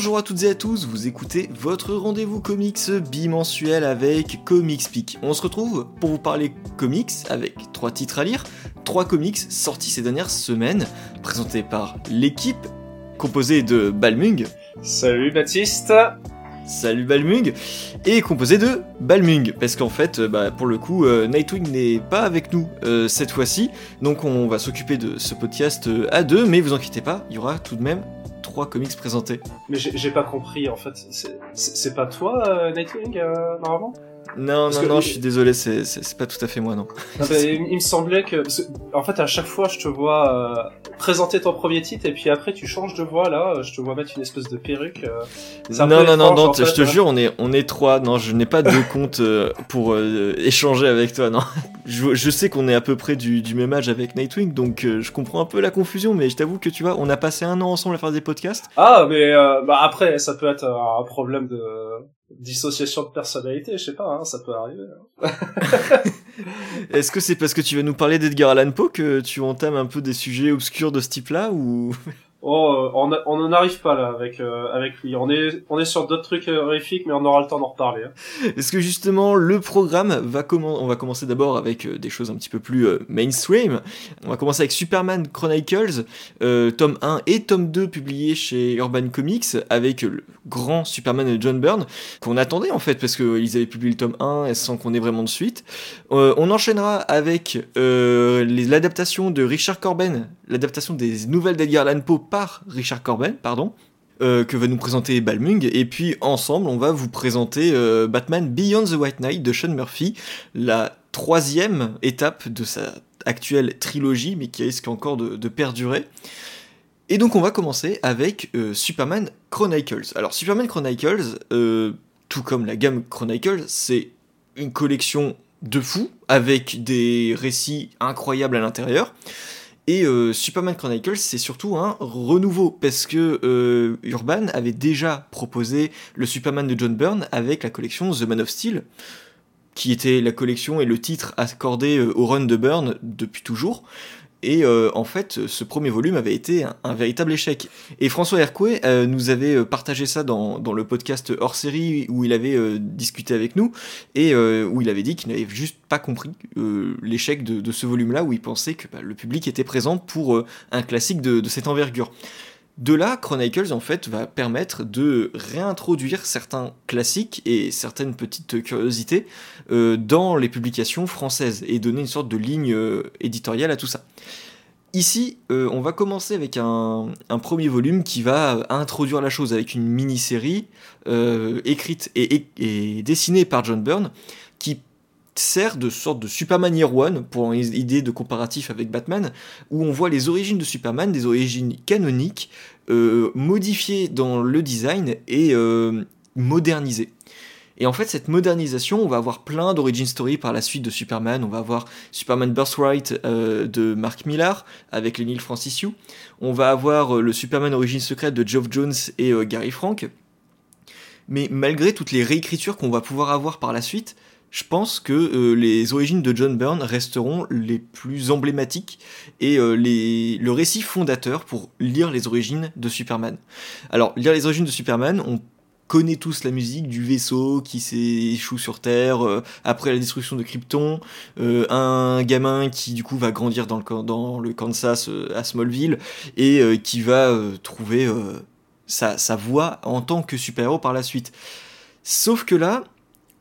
Bonjour à toutes et à tous, vous écoutez votre rendez-vous comics bimensuel avec Comics On se retrouve pour vous parler comics avec trois titres à lire, trois comics sortis ces dernières semaines, présentés par l'équipe composée de Balmung. Salut Baptiste. Salut Balmung. Et composé de Balmung parce qu'en fait bah, pour le coup euh, Nightwing n'est pas avec nous euh, cette fois-ci. Donc on va s'occuper de ce podcast euh, à deux mais vous inquiétez pas il y aura tout de même comics présentés. Mais j'ai pas compris en fait c'est pas toi Nightwing normalement? Non, non, non, je suis désolé, c'est pas tout à fait moi, non. il, me semblait que, en fait, à chaque fois, je te vois euh, présenter ton premier titre et puis après, tu changes de voix là. Je te vois mettre une espèce de perruque. Euh, non, non, non, non, je te jure, on est, on est trois. Non, je n'ai pas de compte euh, pour échanger avec toi. Non, je, je sais qu'on est à peu près du, du, même âge avec Nightwing, donc je comprends un peu la confusion, mais je t'avoue que tu vois, on a passé un an ensemble à faire des podcasts. Ah, mais bah après, ça peut être un problème de dissociation de personnalité, je sais pas, hein, ça peut arriver. Hein. Est-ce que c'est parce que tu vas nous parler d'Edgar Allan Poe que tu entames un peu des sujets obscurs de ce type-là ou? Oh, euh, on n'en arrive pas là avec euh, avec lui. On est on est sur d'autres trucs horrifiques, mais on aura le temps d'en reparler. Hein. Est-ce que justement le programme va On va commencer d'abord avec euh, des choses un petit peu plus mainstream. On va commencer avec Superman Chronicles, tome 1 et tome 2 publiés chez Urban Comics avec le grand Superman John Byrne qu'on attendait en fait parce qu'ils avaient publié le tome 1 sans qu'on ait vraiment de suite. on enchaînera avec l'adaptation de Richard Corben, l'adaptation des nouvelles d'Edgar Allan Poe par Richard Corben, pardon, euh, que va nous présenter Balmung, et puis ensemble on va vous présenter euh, Batman Beyond the White Knight de Sean Murphy, la troisième étape de sa actuelle trilogie, mais qui risque encore de, perdurer. Et donc on va commencer avec euh, Superman Chronicles. Alors Superman Chronicles, tout comme la gamme Chronicles, c'est une collection de fous, avec des récits incroyables à l'intérieur. Et euh, Superman Chronicles, c'est surtout un renouveau, parce que euh, Urban avait déjà proposé le Superman de John Byrne avec la collection The Man of Steel, qui était la collection et le titre accordé euh, au run de Byrne depuis toujours. Et euh, en fait, ce premier volume avait été un, véritable échec. Et François Hercouet euh, nous avait euh, partagé ça dans, le podcast hors série où il avait discuté avec nous et où il avait dit qu'il n'avait juste pas compris l'échec de, ce volume-là, où il pensait que bah, le public était présent pour un classique de cette envergure. De là, Chronicles en fait va permettre de réintroduire certains classiques et certaines petites curiosités euh, dans les publications françaises et donner une sorte de ligne euh, éditoriale à tout ça. Ici, euh, on va commencer avec un, premier volume qui va introduire la chose avec une mini-série écrite et, dessinée par John Byrne sert de sorte de Superman Year One, pour une idée de comparatif avec Batman, où on voit les origines de Superman, des origines canoniques, euh, modifiées dans le design et euh, modernisées. Et en fait, cette modernisation, on va avoir plein d'origin story par la suite de Superman. On va avoir Superman Birthright euh, de Mark Millar avec les Neil Francis Yu. On va avoir le Superman Origin secrète de Geoff Jones et Gary Frank. Mais malgré toutes les réécritures qu'on va pouvoir avoir par la suite, je pense que euh, les origines de John Byrne resteront les plus emblématiques et euh, les, le récit fondateur pour lire les origines de Superman. Alors, lire les origines de Superman, on connaît tous la musique du vaisseau qui s'échoue sur Terre euh, après la destruction de Krypton, un gamin qui du coup va grandir dans le, Kansas à Smallville et qui va trouver sa, sa voie en tant que super-héros par la suite. Sauf que là,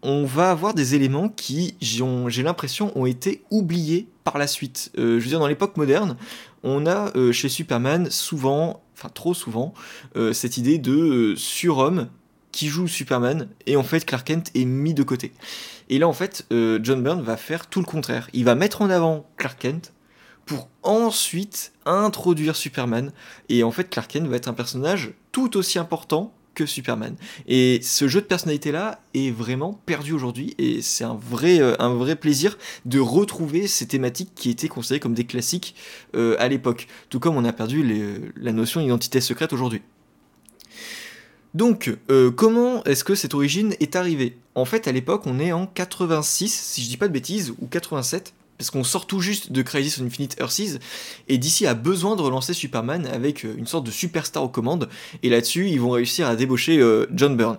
on va avoir des éléments qui, j'ai l'impression, ont été oubliés par la suite. Euh, je veux dire, dans l'époque moderne, on a euh, chez Superman souvent, enfin trop souvent, euh, cette idée de surhomme qui joue Superman et en fait Clark Kent est mis de côté. Et là en fait John Byrne va faire tout le contraire. Il va mettre en avant Clark Kent pour ensuite introduire Superman et en fait Clark Kent va être un personnage tout aussi important Superman. Et ce jeu de personnalité-là est vraiment perdu aujourd'hui, et c'est un vrai, euh, un vrai plaisir de retrouver ces thématiques qui étaient considérées comme des classiques euh, à l'époque, tout comme on a perdu la notion d'identité secrète aujourd'hui. Donc, euh, comment est-ce que cette origine est arrivée? En fait, à l'époque, on est en 86, si je dis pas de bêtises, ou 87, parce qu'on sort tout juste de Crisis on Infinite Earths, et DC a besoin de relancer Superman avec une sorte de superstar aux commandes, et là-dessus, ils vont réussir à débaucher John Byrne.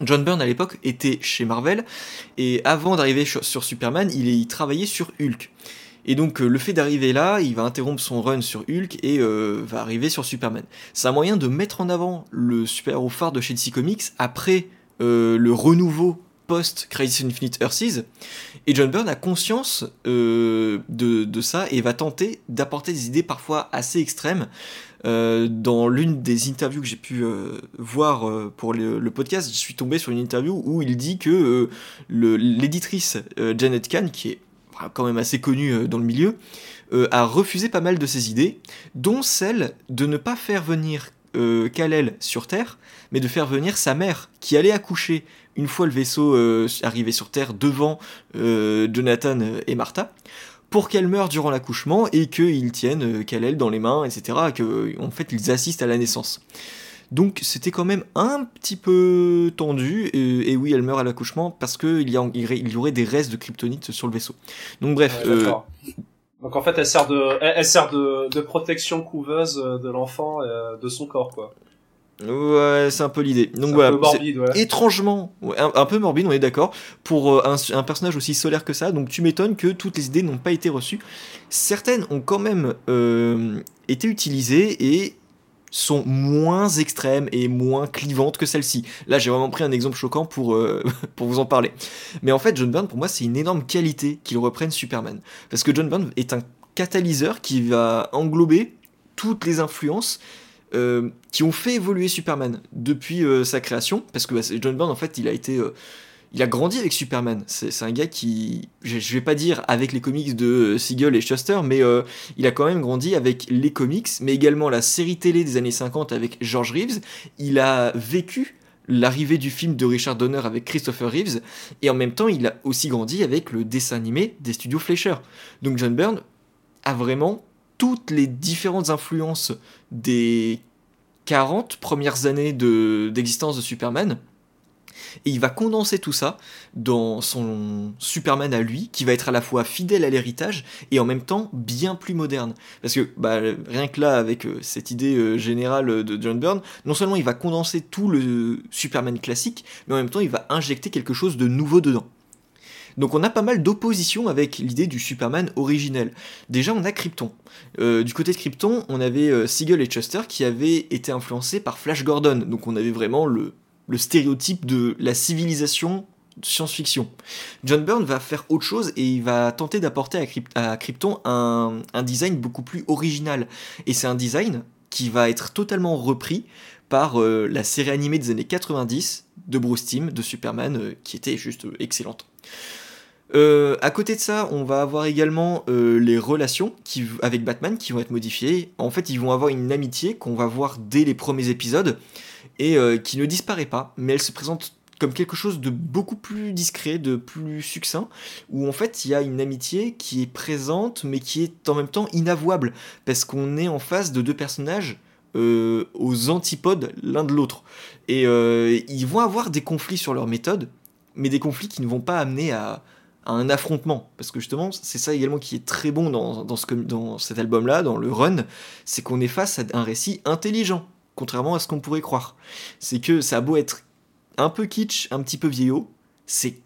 John Byrne à l'époque était chez Marvel et avant d'arriver sur, Superman, il, il, travaillait sur Hulk. Et donc le fait d'arriver là, il va interrompre son run sur Hulk et va arriver sur Superman. C'est un moyen de mettre en avant le super-héros phare de chez DC Comics après le renouveau post-Crisis Infinite Earths. Et John Byrne a conscience euh, de, ça et va tenter d'apporter des idées parfois assez extrêmes. Euh, dans l'une des interviews que j'ai pu euh, voir pour le, podcast, je suis tombé sur une interview où il dit que l'éditrice Janet Kahn, qui est quand même assez connue dans le milieu, a refusé pas mal de ses idées, dont celle de ne pas faire venir Kal-El sur Terre, mais de faire venir sa mère, qui allait accoucher une fois le vaisseau euh, arrivé sur Terre devant euh, Jonathan et Martha, pour qu'elle meure durant l'accouchement et qu'ils tiennent euh, dans les mains, etc. Que, en fait, ils assistent à la naissance. Donc c'était quand même un petit peu tendu, et, oui, elle meurt à l'accouchement parce qu'il y, il y aurait des restes de kryptonite sur le vaisseau. Donc bref. Donc en fait, elle sert de, elle, sert de, de, protection couveuse de l'enfant, de son corps, quoi. Ouais, c'est un peu l'idée. Donc voilà, morbide, étrangement, un, peu morbide, on est d'accord, pour euh, un, personnage aussi solaire que ça. Donc tu m'étonnes que toutes les idées n'ont pas été reçues. Certaines ont quand même euh, été utilisées et sont moins extrêmes et moins clivantes que celles-ci. Là, j'ai vraiment pris un exemple choquant pour, euh, pour vous en parler. Mais en fait, John Byrne, pour moi, c'est une énorme qualité qu'il reprenne Superman. Parce que John Byrne est un catalyseur qui va englober toutes les influences euh, qui ont fait évoluer Superman depuis euh, sa création, parce que bah, John Byrne en fait il a été il a grandi avec Superman. C'est un gars qui, je, vais pas dire avec les comics de Siegel et Shuster, mais il a quand même grandi avec les comics, mais également la série télé des années 50 avec George Reeves. Il a vécu l'arrivée du film de Richard Donner avec Christopher Reeves, et en même temps il a aussi grandi avec le dessin animé des studios Fleischer. Donc John Byrne a vraiment toutes les différentes influences des 40 premières années d'existence de, Superman. Et il va condenser tout ça dans son Superman à lui, qui va être à la fois fidèle à l'héritage et en même temps bien plus moderne. Parce que bah, rien que là, avec euh, cette idée euh, générale de John Byrne, non seulement il va condenser tout le Superman classique, mais en même temps il va injecter quelque chose de nouveau dedans. Donc on a pas mal d'opposition avec l'idée du Superman originel. Déjà on a Krypton. Euh, du côté de Krypton, on avait Siegel et Chester qui avaient été influencés par Flash Gordon. Donc on avait vraiment le, stéréotype de la civilisation science-fiction. John Byrne va faire autre chose et il va tenter d'apporter à, Krypton un, design beaucoup plus original. Et c'est un design qui va être totalement repris par euh, la série animée des années 90 de Bruce Timm, de Superman, qui était juste excellente. Euh, à côté de ça, on va avoir également euh, les relations avec Batman qui vont être modifiées. En fait, ils vont avoir une amitié qu'on va voir dès les premiers épisodes et euh, qui ne disparaît pas, mais elle se présente comme quelque chose de beaucoup plus discret, de plus succinct, où en fait il y a une amitié qui est présente mais qui est en même temps inavouable, parce qu'on est en face de deux personnages aux antipodes l'un de l'autre. Et ils vont avoir des conflits sur leur méthode, mais des conflits qui ne vont pas amener à, un affrontement. Parce que justement, c'est ça également qui est très bon dans cet album-là, dans le run, c'est qu'on est face à un récit intelligent, contrairement à ce qu'on pourrait croire. C'est que ça a beau être un peu kitsch, un petit peu vieillot, c'est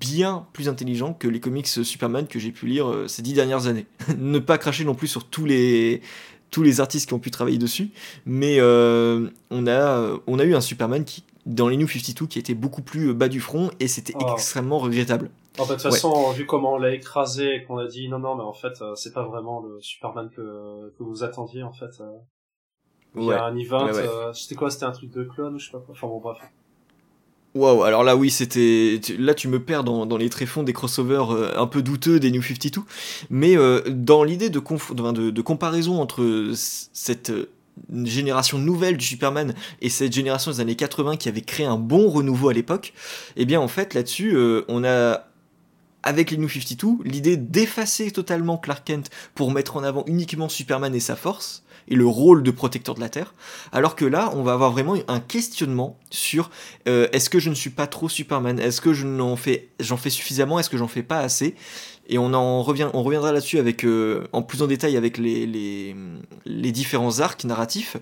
bien plus intelligent que les comics Superman que j'ai pu lire euh, ces dix dernières années. ne pas cracher non plus sur tous les tous les artistes qui ont pu travailler dessus, mais euh, on, a, on a eu un Superman qui, dans les New 52 qui était beaucoup plus bas du front et c'était oh. extrêmement regrettable. Fait, de toute façon, vu comment on l'a écrasé et qu'on a dit non, non, mais en fait, euh, c'est pas vraiment le Superman que, que vous attendiez, en fait. Euh. Il y a un event, euh, c'était quoi C'était un truc de clone ou je sais pas quoi Enfin bon, bref. Waouh, alors là oui, c'était là tu me perds dans, dans les tréfonds des crossovers un peu douteux des New 52, mais dans l'idée de, de, de, comparaison entre cette génération nouvelle du Superman et cette génération des années 80 qui avait créé un bon renouveau à l'époque, eh bien en fait là-dessus on a avec les New 52, l'idée d'effacer totalement Clark Kent pour mettre en avant uniquement Superman et sa force, et le rôle de protecteur de la Terre, alors que là, on va avoir vraiment un questionnement sur euh, est-ce que je ne suis pas trop Superman, est-ce que je fais, j'en fais suffisamment, est-ce que j'en fais pas assez, et on en revient, on reviendra là-dessus avec euh, en plus en détail avec les, les, les différents arcs narratifs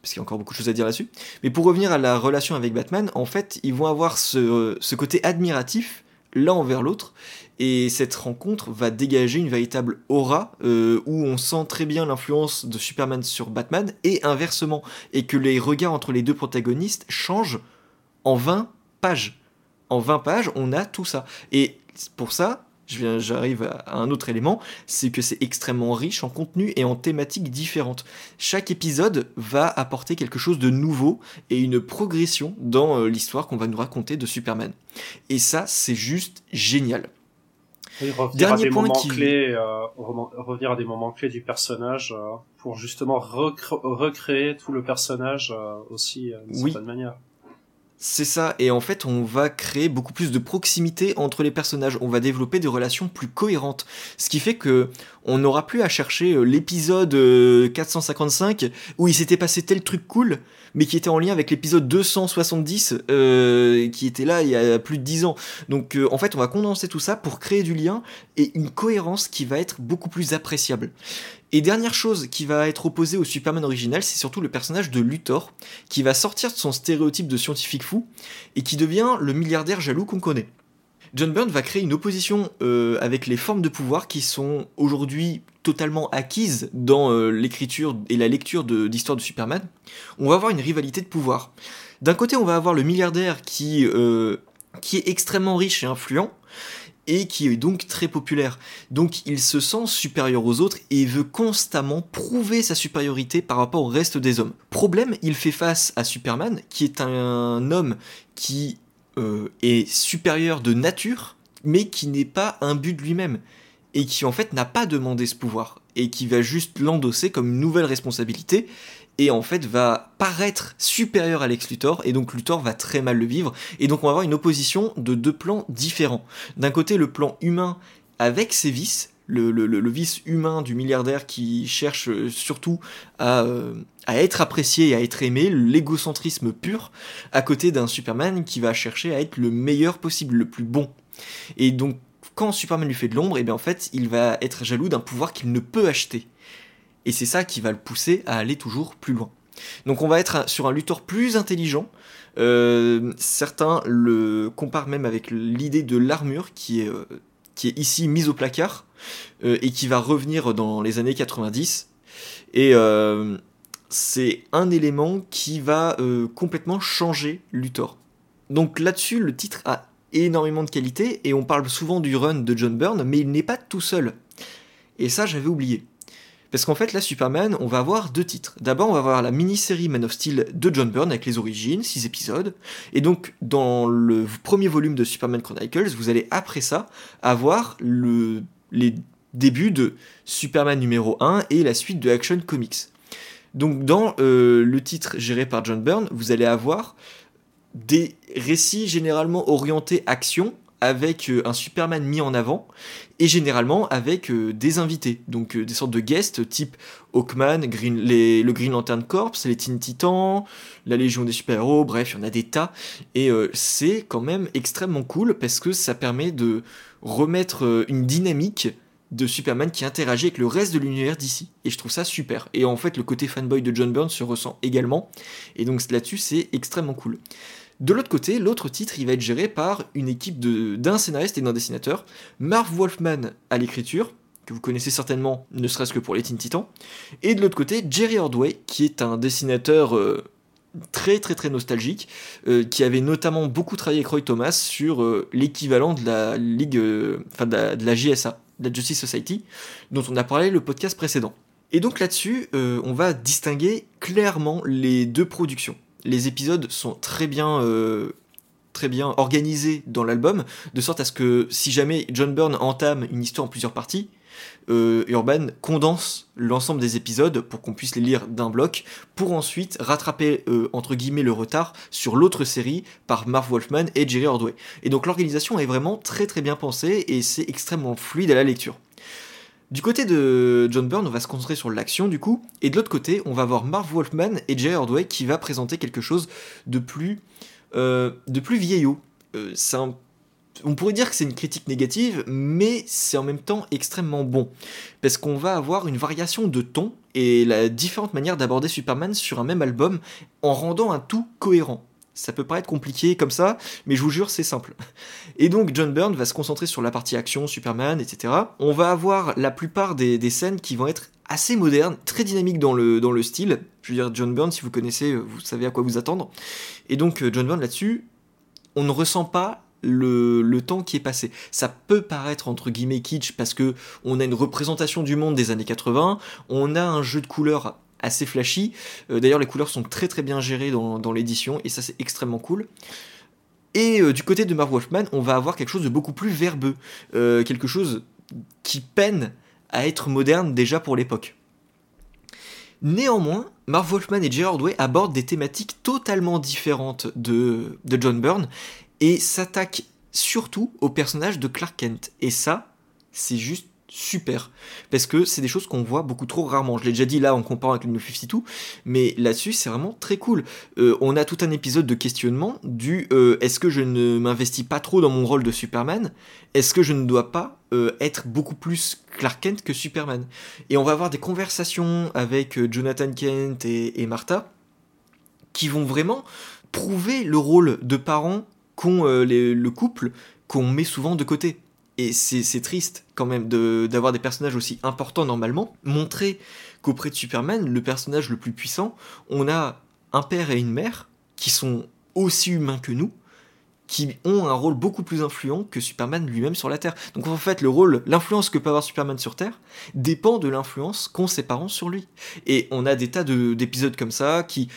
parce qu'il y a encore beaucoup de choses à dire là-dessus. Mais pour revenir à la relation avec Batman, en fait, ils vont avoir ce, ce côté admiratif l'un envers l'autre, et cette rencontre va dégager une véritable aura euh, où on sent très bien l'influence de Superman sur Batman et inversement, et que les regards entre les deux protagonistes changent en 20 pages. En 20 pages, on a tout ça. Et pour ça, j'arrive à un autre élément, c'est que c'est extrêmement riche en contenu et en thématiques différentes. Chaque épisode va apporter quelque chose de nouveau et une progression dans euh, l'histoire qu'on va nous raconter de Superman. Et ça, c'est juste génial. Revenir à des moments clés, euh, revenir à des moments clés du personnage euh, pour justement recréer tout le personnage aussi d'une certaine manière. C'est ça, et en fait on va créer beaucoup plus de proximité entre les personnages, on va développer des relations plus cohérentes, ce qui fait que on n'aura plus à chercher euh, l'épisode 455 euh, où il s'était passé tel truc cool, mais qui était en lien avec l'épisode 270 euh, qui était là il y a plus de 10 ans. Donc en fait on va condenser tout ça pour créer du lien et une cohérence qui va être beaucoup plus appréciable. Et dernière chose qui va être opposée au Superman original, c'est surtout le personnage de Luthor, qui va sortir de son stéréotype de scientifique fou et qui devient le milliardaire jaloux qu'on connaît. John Byrne va créer une opposition euh, avec les formes de pouvoir qui sont aujourd'hui totalement acquises dans euh, l'écriture et la lecture d'histoire de, Superman. On va avoir une rivalité de pouvoir. D'un côté, on va avoir le milliardaire qui, euh, qui est extrêmement riche et influent, et qui est donc très populaire. Donc il se sent supérieur aux autres et veut constamment prouver sa supériorité par rapport au reste des hommes. Problème, il fait face à Superman, qui est un homme qui euh, est supérieur de nature, mais qui n'est pas un but de lui-même, et qui en fait n'a pas demandé ce pouvoir, et qui va juste l'endosser comme une nouvelle responsabilité, et en fait va paraître supérieur à Lex Luthor, et donc Luthor va très mal le vivre, et donc on va avoir une opposition de deux plans différents. D'un côté le plan humain avec ses vices, le, vice humain du milliardaire qui cherche euh, surtout euh, à, être apprécié à être aimé, l'égocentrisme pur, à côté d'un Superman qui va chercher à être le meilleur possible, le plus bon. Et donc quand Superman lui fait de l'ombre, et eh bien en fait il va être jaloux d'un pouvoir qu'il ne peut acheter. Et c'est ça qui va le pousser à aller toujours plus loin. Donc on va être sur un Luthor plus intelligent. Euh, certains le comparent même avec l'idée de l'armure qui est, euh, ici mise au placard euh, et qui va revenir dans les années 90. Et c'est un élément qui va complètement changer Luthor. Donc là-dessus, le titre a énormément de qualité et on parle souvent du run de John Byrne, mais il n'est pas tout seul. Et ça, j'avais oublié. Parce qu'en fait, là, Superman, on va avoir deux titres. D'abord, on va avoir la mini-série Man of Steel de John Byrne avec les origines, six épisodes. Et donc, dans le premier volume de Superman Chronicles, vous allez après ça avoir le, les débuts de Superman numéro 1 et la suite de Action Comics. Donc, dans euh, le titre géré par John Byrne, vous allez avoir des récits généralement orientés action avec euh, un Superman mis en avant et généralement avec euh, des invités, donc euh, des sortes de guests type Hawkman, le Green Lantern Corps, les Teen Titans, la Légion des super-héros, bref, il y en a des tas. Et c'est quand même extrêmement cool parce que ça permet de remettre une dynamique de Superman qui interagit avec le reste de l'univers d'ici. Et je trouve ça super. Et en fait, le côté fanboy de John Byrne se ressent également. Et donc là-dessus, c'est extrêmement cool. De l'autre côté, l'autre titre, il va être géré par une équipe d'un scénariste et d'un dessinateur, Marv Wolfman à l'écriture, que vous connaissez certainement, ne serait-ce que pour les Teen Titans, et de l'autre côté, Jerry Ordway, qui est un dessinateur euh, très très très nostalgique, euh, qui avait notamment beaucoup travaillé avec Roy Thomas sur euh, l'équivalent de la ligue, enfin de, la JSA, de la Justice Society, dont on a parlé le podcast précédent. Et donc là-dessus, on va distinguer clairement les deux productions les épisodes sont très bien, euh, très bien organisés dans l'album, de sorte à ce que si jamais John Byrne entame une histoire en plusieurs parties, euh, Urban condense l'ensemble des épisodes pour qu'on puisse les lire d'un bloc, pour ensuite rattraper euh, entre guillemets le retard sur l'autre série par Marv Wolfman et Jerry Ordway. Et donc l'organisation est vraiment très très bien pensée et c'est extrêmement fluide à la lecture. Du côté de John Byrne, on va se concentrer sur l'action du coup, et de l'autre côté, on va voir Marv Wolfman et Jerry Ordway qui va présenter quelque chose de plus, euh, de plus vieillot. un on pourrait dire que c'est une critique négative, mais c'est en même temps extrêmement bon. Parce qu'on va avoir une variation de ton et la différente manière d'aborder Superman sur un même album en rendant un tout cohérent. Ça peut paraître compliqué comme ça, mais je vous jure, c'est simple. Et donc, John Byrne va se concentrer sur la partie action, Superman, etc. On va avoir la plupart des, scènes qui vont être assez modernes, très dynamiques dans le, le style. Je veux dire, John Byrne, si vous connaissez, vous savez à quoi vous attendre. Et donc, John Byrne, là-dessus, on ne ressent pas le, temps qui est passé. Ça peut paraître entre guillemets kitsch parce que on a une représentation du monde des années 80, on a un jeu de couleurs assez flashy. Euh, d'ailleurs, les couleurs sont très très bien gérées dans, l'édition et ça c'est extrêmement cool. Et euh, du côté de Marv Wolfman, on va avoir quelque chose de beaucoup plus verbeux, euh, quelque chose qui peine à être moderne déjà pour l'époque. Néanmoins, Marv Wolfman et Gerard Way abordent des thématiques totalement différentes de, de John Byrne et s'attaque surtout au personnage de Clark Kent. Et ça, c'est juste super. Parce que c'est des choses qu'on voit beaucoup trop rarement. Je l'ai déjà dit là en comparant avec le New 52, mais là-dessus c'est vraiment très cool. Euh, on a tout un épisode de questionnement du euh, est-ce que je ne m'investis pas trop dans mon rôle de Superman? Est-ce que je ne dois pas euh, être beaucoup plus Clark Kent que Superman? Et on va avoir des conversations avec Jonathan Kent et, Martha qui vont vraiment prouver le rôle de parent qu'ont le couple qu'on met souvent de côté. Et c'est triste quand même d'avoir des personnages aussi importants normalement. Montrer qu'auprès de Superman, le personnage le plus puissant, on a un père et une mère qui sont aussi humains que nous, qui ont un rôle beaucoup plus influent que Superman lui-même sur la Terre. Donc en fait, le rôle, l'influence que peut avoir Superman sur Terre dépend de l'influence qu'ont ses parents sur lui. Et on a des tas d'épisodes comme ça qui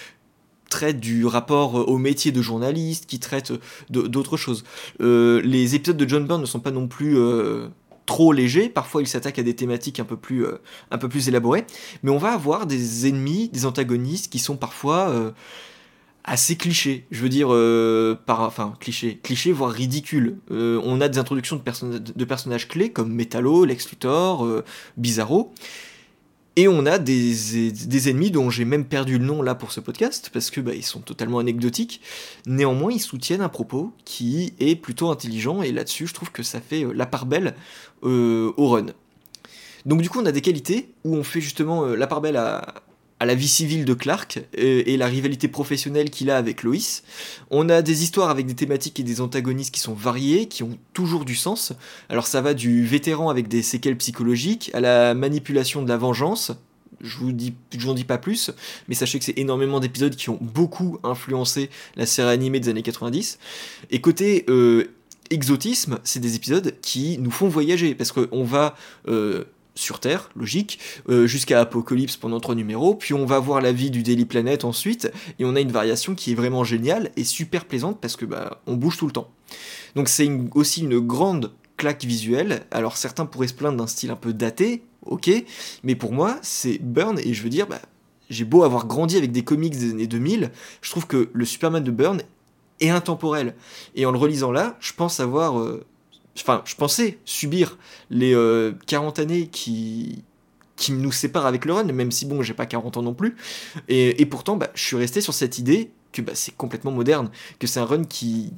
traite du rapport euh, au métier de journaliste, qui traite euh, d'autres choses. Euh, les épisodes de John Byrne ne sont pas non plus trop légers, parfois il s'attaque à des thématiques un peu, plus, un élaborées, mais on va avoir des ennemis, des antagonistes qui sont parfois assez clichés, je veux dire, enfin clichés, clichés voire ridicules. on a des introductions de, de personnages clés comme Metallo, Lex Luthor, Bizarro, et on a des, ennemis dont j'ai même perdu le nom là pour ce podcast, parce que bah, ils sont totalement anecdotiques. Néanmoins, ils soutiennent un propos qui est plutôt intelligent, et là-dessus, je trouve que ça fait euh, la part belle euh, au run. Donc du coup, on a des qualités où on fait justement euh, la part belle à, à la vie civile de Clark euh, et, la rivalité professionnelle qu'il a avec Lois. On a des histoires avec des thématiques et des antagonistes qui sont variés, qui ont toujours du sens. Alors ça va du vétéran avec des séquelles psychologiques à la manipulation de la vengeance. Je vous dis, je vous en dis pas plus, mais sachez que c'est énormément d'épisodes qui ont beaucoup influencé la série animée des années 90. Et côté euh, exotisme, c'est des épisodes qui nous font voyager parce qu'on va euh, sur Terre, logique, euh, jusqu'à Apocalypse pendant trois numéros, puis on va voir la vie du Daily Planet ensuite, et on a une variation qui est vraiment géniale et super plaisante parce que bah on bouge tout le temps. Donc c'est aussi une grande claque visuelle. Alors certains pourraient se plaindre d'un style un peu daté, ok, mais pour moi c'est Burn et je veux dire, bah, j'ai beau avoir grandi avec des comics des années 2000, je trouve que le Superman de Burn est intemporel. Et en le relisant là, je pense avoir euh, enfin, je pensais subir les 40 euh, années qui, qui nous séparent avec le run, même si bon, j'ai pas 40 ans non plus. Et, pourtant, bah, je suis resté sur cette idée que bah, c'est complètement moderne, que c'est un run qui,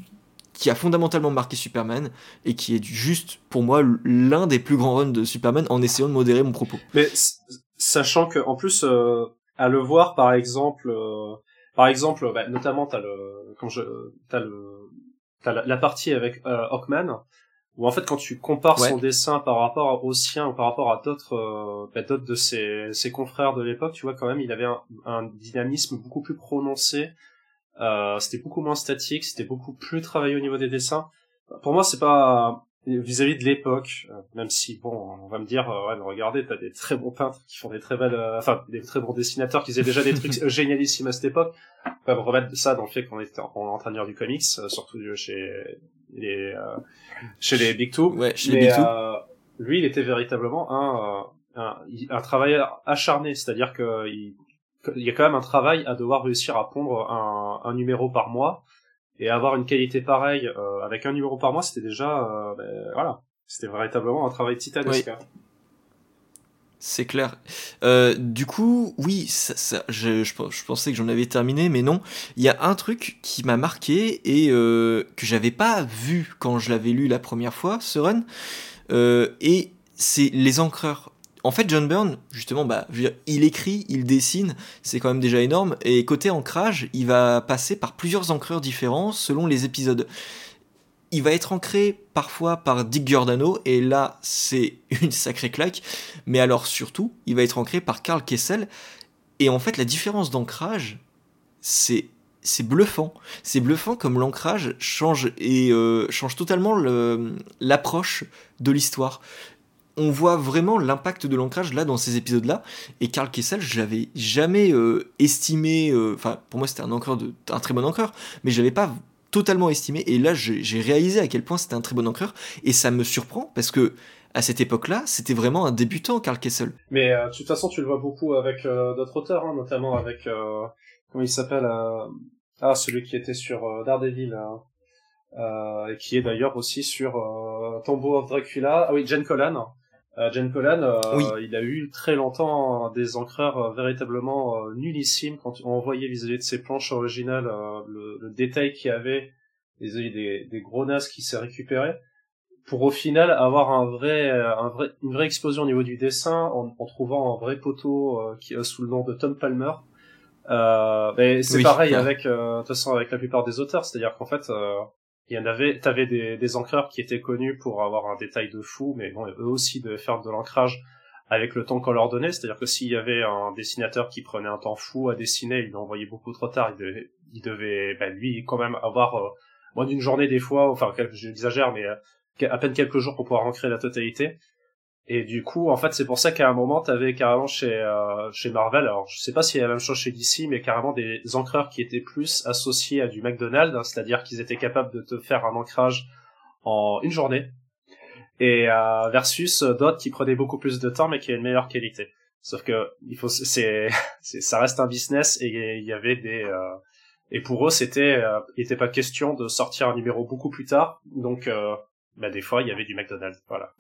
qui a fondamentalement marqué Superman et qui est juste pour moi l'un des plus grands runs de Superman en essayant de modérer mon propos. Mais sachant que en plus euh, à le voir par exemple, euh, par exemple, bah, notamment t'as le quand je t'as le t'as la, la partie avec Hawkman ou en fait quand tu compares son dessin par rapport au sien ou par rapport à d'autres euh, bah, d'autres de ses, ses confrères de l'époque, tu vois quand même il avait un, un dynamisme beaucoup plus prononcé. Euh, c'était beaucoup moins statique, c'était beaucoup plus travaillé au niveau des dessins. Pour moi, c'est pas vis-à-vis de l'époque, euh, même si bon, on va me dire, euh, ouais, regardez, t'as des très bons peintres qui font des très belles, euh, enfin, des très bons dessinateurs qui faisaient déjà des trucs génialissimes à cette époque. On peut remettre ça dans le fait qu'on était en, train de lire du comics, surtout chez les, chez les Big Two. Ouais, chez les Big Two. lui, il était véritablement un, un, un travailleur acharné, c'est-à-dire que il, il y a quand même un travail à devoir réussir à pondre un, un numéro par mois et avoir une qualité pareille euh, avec un numéro par mois, c'était déjà, euh, ben, voilà, c'était véritablement un travail titanesque. C'est clair. Euh, du coup, oui, je, pensais que j'en avais terminé, mais non. Il y a un truc qui m'a marqué et euh, que j'avais pas vu quand je l'avais lu la première fois, ce run. Euh, et c'est les encreurs. En fait, John Byrne, justement, bah, il écrit, il dessine, c'est quand même déjà énorme. Et côté ancrage, il va passer par plusieurs encreurs différents selon les épisodes. Il va être ancré parfois par Dick Giordano, et là, c'est une sacrée claque. Mais alors, surtout, il va être ancré par Karl Kessel. Et en fait, la différence d'ancrage, c'est c'est bluffant. C'est bluffant comme l'ancrage change et euh, change totalement l'approche de l'histoire on voit vraiment l'impact de l'ancrage là dans ces épisodes là et Karl Kessel je l'avais jamais euh, estimé euh, enfin pour moi c'était un un très bon encreur mais je l'avais pas totalement estimé et là j'ai réalisé à quel point c'était un très bon encreur et ça me surprend parce que à cette époque-là, c'était vraiment un débutant, Karl Kessel. Mais euh, de toute façon, tu le vois beaucoup avec d'autres auteurs, hein, notamment avec comment il s'appelle Ah, celui qui était sur Daredevil, hein, et qui est d'ailleurs aussi sur Tombeau of Dracula. Ah oui, Jen Collan. Euh, Jen Collan, euh, il a eu très longtemps des encreurs euh, véritablement nullissimes quand on voyait vis-à-vis de ses planches originales le, détail qu'il y avait, des, des, des gros nasses qui s'est récupéré, pour au final avoir un vrai, un vrai, une vraie explosion au niveau du dessin en, en trouvant un vrai poteau qui sous le nom de Tom Palmer. Euh, c'est pareil avec, de toute façon, avec la plupart des auteurs, c'est-à-dire qu'en fait, il y en avait, t'avais des, des encreurs qui étaient connus pour avoir un détail de fou, mais bon, eux aussi devaient faire de l'ancrage avec le temps qu'on leur donnait, c'est-à-dire que s'il y avait un dessinateur qui prenait un temps fou à dessiner, il l'envoyait beaucoup trop tard, il devait, il devait ben, lui quand même avoir euh, moins d'une journée des fois, enfin j'exagère, mais euh, à peine quelques jours pour pouvoir ancrer la totalité. Et du coup, en fait, c'est pour ça qu'à un moment, t'avais carrément chez euh, chez Marvel, alors je sais pas s'il y a la même chose chez DC, mais carrément des encreurs qui étaient plus associés à du McDonald's, hein, c'est-à-dire qu'ils étaient capables de te faire un ancrage en une journée, et euh, versus d'autres qui prenaient beaucoup plus de temps mais qui avaient une meilleure qualité. Sauf que il faut, c'est, ça reste un business et il y avait des euh, et pour eux c'était, euh, il n'était pas question de sortir un numéro beaucoup plus tard, donc euh, bah, des fois il y avait du McDonald's voilà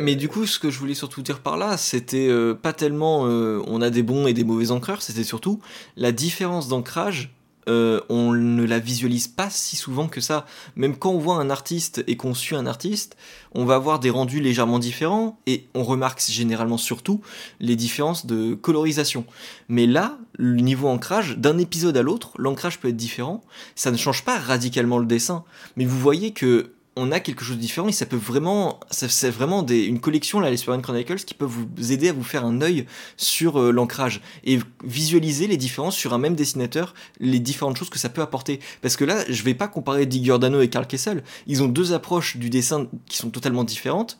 mais du coup ce que je voulais surtout dire par là c'était euh, pas tellement euh, on a des bons et des mauvais encreurs c'était surtout la différence d'ancrage euh, on ne la visualise pas si souvent que ça. Même quand on voit un artiste et qu'on suit un artiste, on va avoir des rendus légèrement différents et on remarque généralement surtout les différences de colorisation. Mais là, le niveau ancrage, d'un épisode à l'autre, l'ancrage peut être différent. Ça ne change pas radicalement le dessin. Mais vous voyez que on a quelque chose de différent et ça peut vraiment, c'est vraiment des, une collection là, les Superman Chronicles qui peuvent vous aider à vous faire un œil sur euh, l'ancrage et visualiser les différences sur un même dessinateur, les différentes choses que ça peut apporter. Parce que là, je vais pas comparer Dick Giordano et Carl Kessel, ils ont deux approches du dessin qui sont totalement différentes.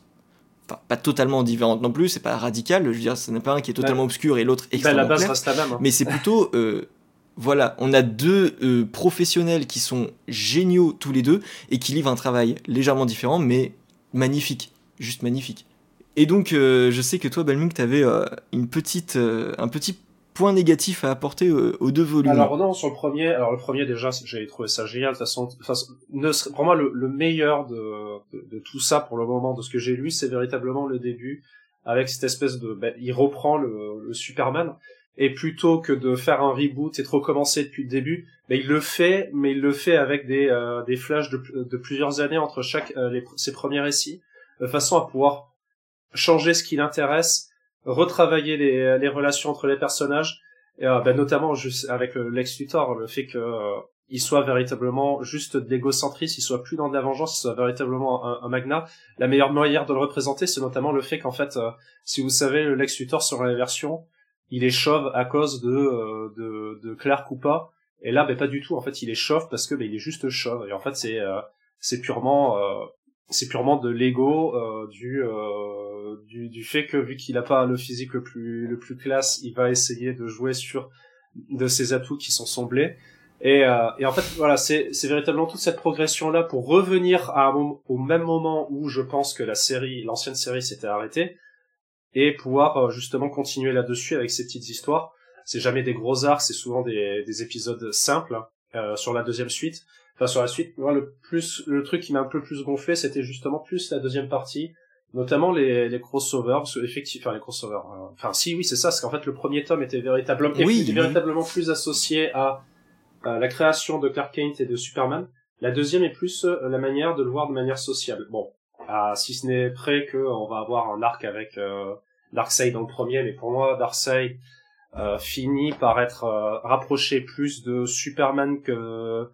Enfin, pas totalement différentes non plus, c'est pas radical, je veux dire, ce n'est pas un qui est totalement obscur et l'autre bah, extrêmement la base Reste la même, hein. Mais c'est plutôt euh, voilà, on a deux euh, professionnels qui sont géniaux tous les deux et qui livrent un travail légèrement différent mais magnifique, juste magnifique. Et donc, euh, je sais que toi, Balmung, tu avais euh, une petite, un petit point négatif à apporter aux deux volumes. Alors non, sur le premier, alors le premier déjà, j'avais trouvé ça génial. De toute façon, pour moi, le, meilleur de, de, tout ça pour le moment, de ce que j'ai lu, c'est véritablement le début avec cette espèce de, ben, il reprend le, le Superman et plutôt que de faire un reboot et de recommencer depuis le début, ben il le fait, mais il le fait avec des, euh, des flashs de, de, plusieurs années entre chaque euh, ses premiers récits, de façon à pouvoir changer ce qui l'intéresse, retravailler les, les relations entre les personnages, et, euh, ben notamment juste avec Lex Luthor, le fait que il soit véritablement juste de l'égocentrisme, il soit plus dans de la vengeance, il soit véritablement un, un magna. La meilleure manière de le représenter, c'est notamment le fait qu'en fait, si vous savez, le Lex Luthor sur la version, il est chauve à cause de euh, de, de Clark ou pas. Et là, ben pas du tout. En fait, il est chauve parce que ben, il est juste chauve. Et en fait, c'est euh, c'est purement euh, c'est purement de l'ego du, du du fait que vu qu'il a pas le physique le plus le plus classe, il va essayer de jouer sur de ses atouts qui sont semblés. Et, euh, et en fait, voilà, c'est véritablement toute cette progression-là pour revenir à un au même moment où je pense que la série, l'ancienne série s'était arrêtée, et pouvoir euh, justement continuer là-dessus avec ces petites histoires. C'est jamais des gros arcs, c'est souvent des, des épisodes simples euh, sur la deuxième suite. Enfin, sur la suite, moi, le plus, le truc qui m'a un peu plus gonflé, c'était justement plus la deuxième partie, notamment les, les crossovers, parce que effectivement, enfin les crossovers. Euh, enfin, si, oui, c'est ça, parce qu'en fait, le premier tome était véritablement, oui, véritablement plus associé à la création de Clark Kent et de Superman. La deuxième est plus euh, la manière de le voir de manière sociale. Bon, si ce n'est près que on va avoir un arc avec euh, Darkseid dans le premier, mais pour moi, Darkseid euh, finit par être euh, rapproché plus de Superman que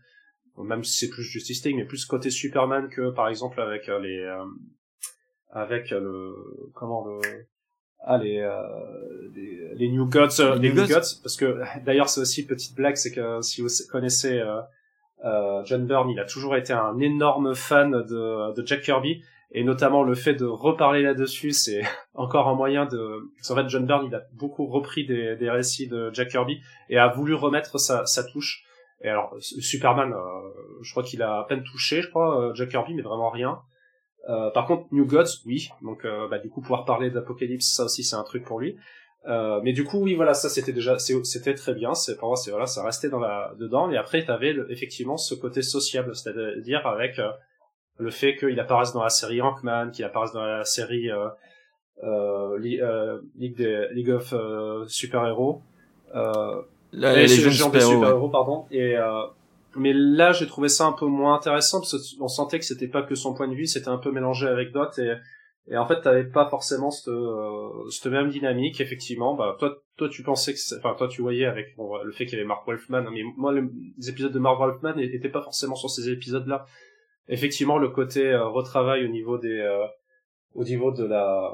même si c'est plus Justice League, mais plus côté Superman que par exemple avec les avec le comment le ah les euh, les, les, New Gods les, New Gods. Parce que d'ailleurs c'est aussi une petite blague c'est que si vous connaissez euh, euh, John Byrne il a toujours été un énorme fan de, de Jack Kirby et notamment le fait de reparler là-dessus c'est encore un moyen de en fait John Byrne il a beaucoup repris des, des récits de Jack Kirby et a voulu remettre sa, sa touche et alors Superman je crois qu'il a à peine touché je crois Jack Kirby mais vraiment rien euh, par contre, New Gods, oui. Donc, euh, bah, du coup, pouvoir parler d'Apocalypse, ça aussi, c'est un truc pour lui. Euh, mais du coup, oui, voilà, ça c'était déjà, c'était très bien. C'est pour moi, c'est voilà, ça restait dans la dedans. Et après, t'avais effectivement ce côté sociable, c'est-à-dire avec euh, le fait qu'il apparaisse dans la série Hankman, qu'il apparaisse dans la série League, des, League of Super Héros, la, les, des Super Héros, pardon. Et mais là j'ai trouvé ça un peu moins intéressant parce qu'on sentait que c'était pas que son point de vue c'était un peu mélangé avec d'autres. Et et en fait t'avais pas forcément cette euh, cette même dynamique effectivement. Bah toi toi tu pensais que enfin toi tu voyais avec le fait qu'il y avait Mark Wolfman mais moi les épisodes de Mark Wolfman n'étaient pas forcément sur ces épisodes là effectivement le côté euh, retravail au niveau des euh, au niveau de la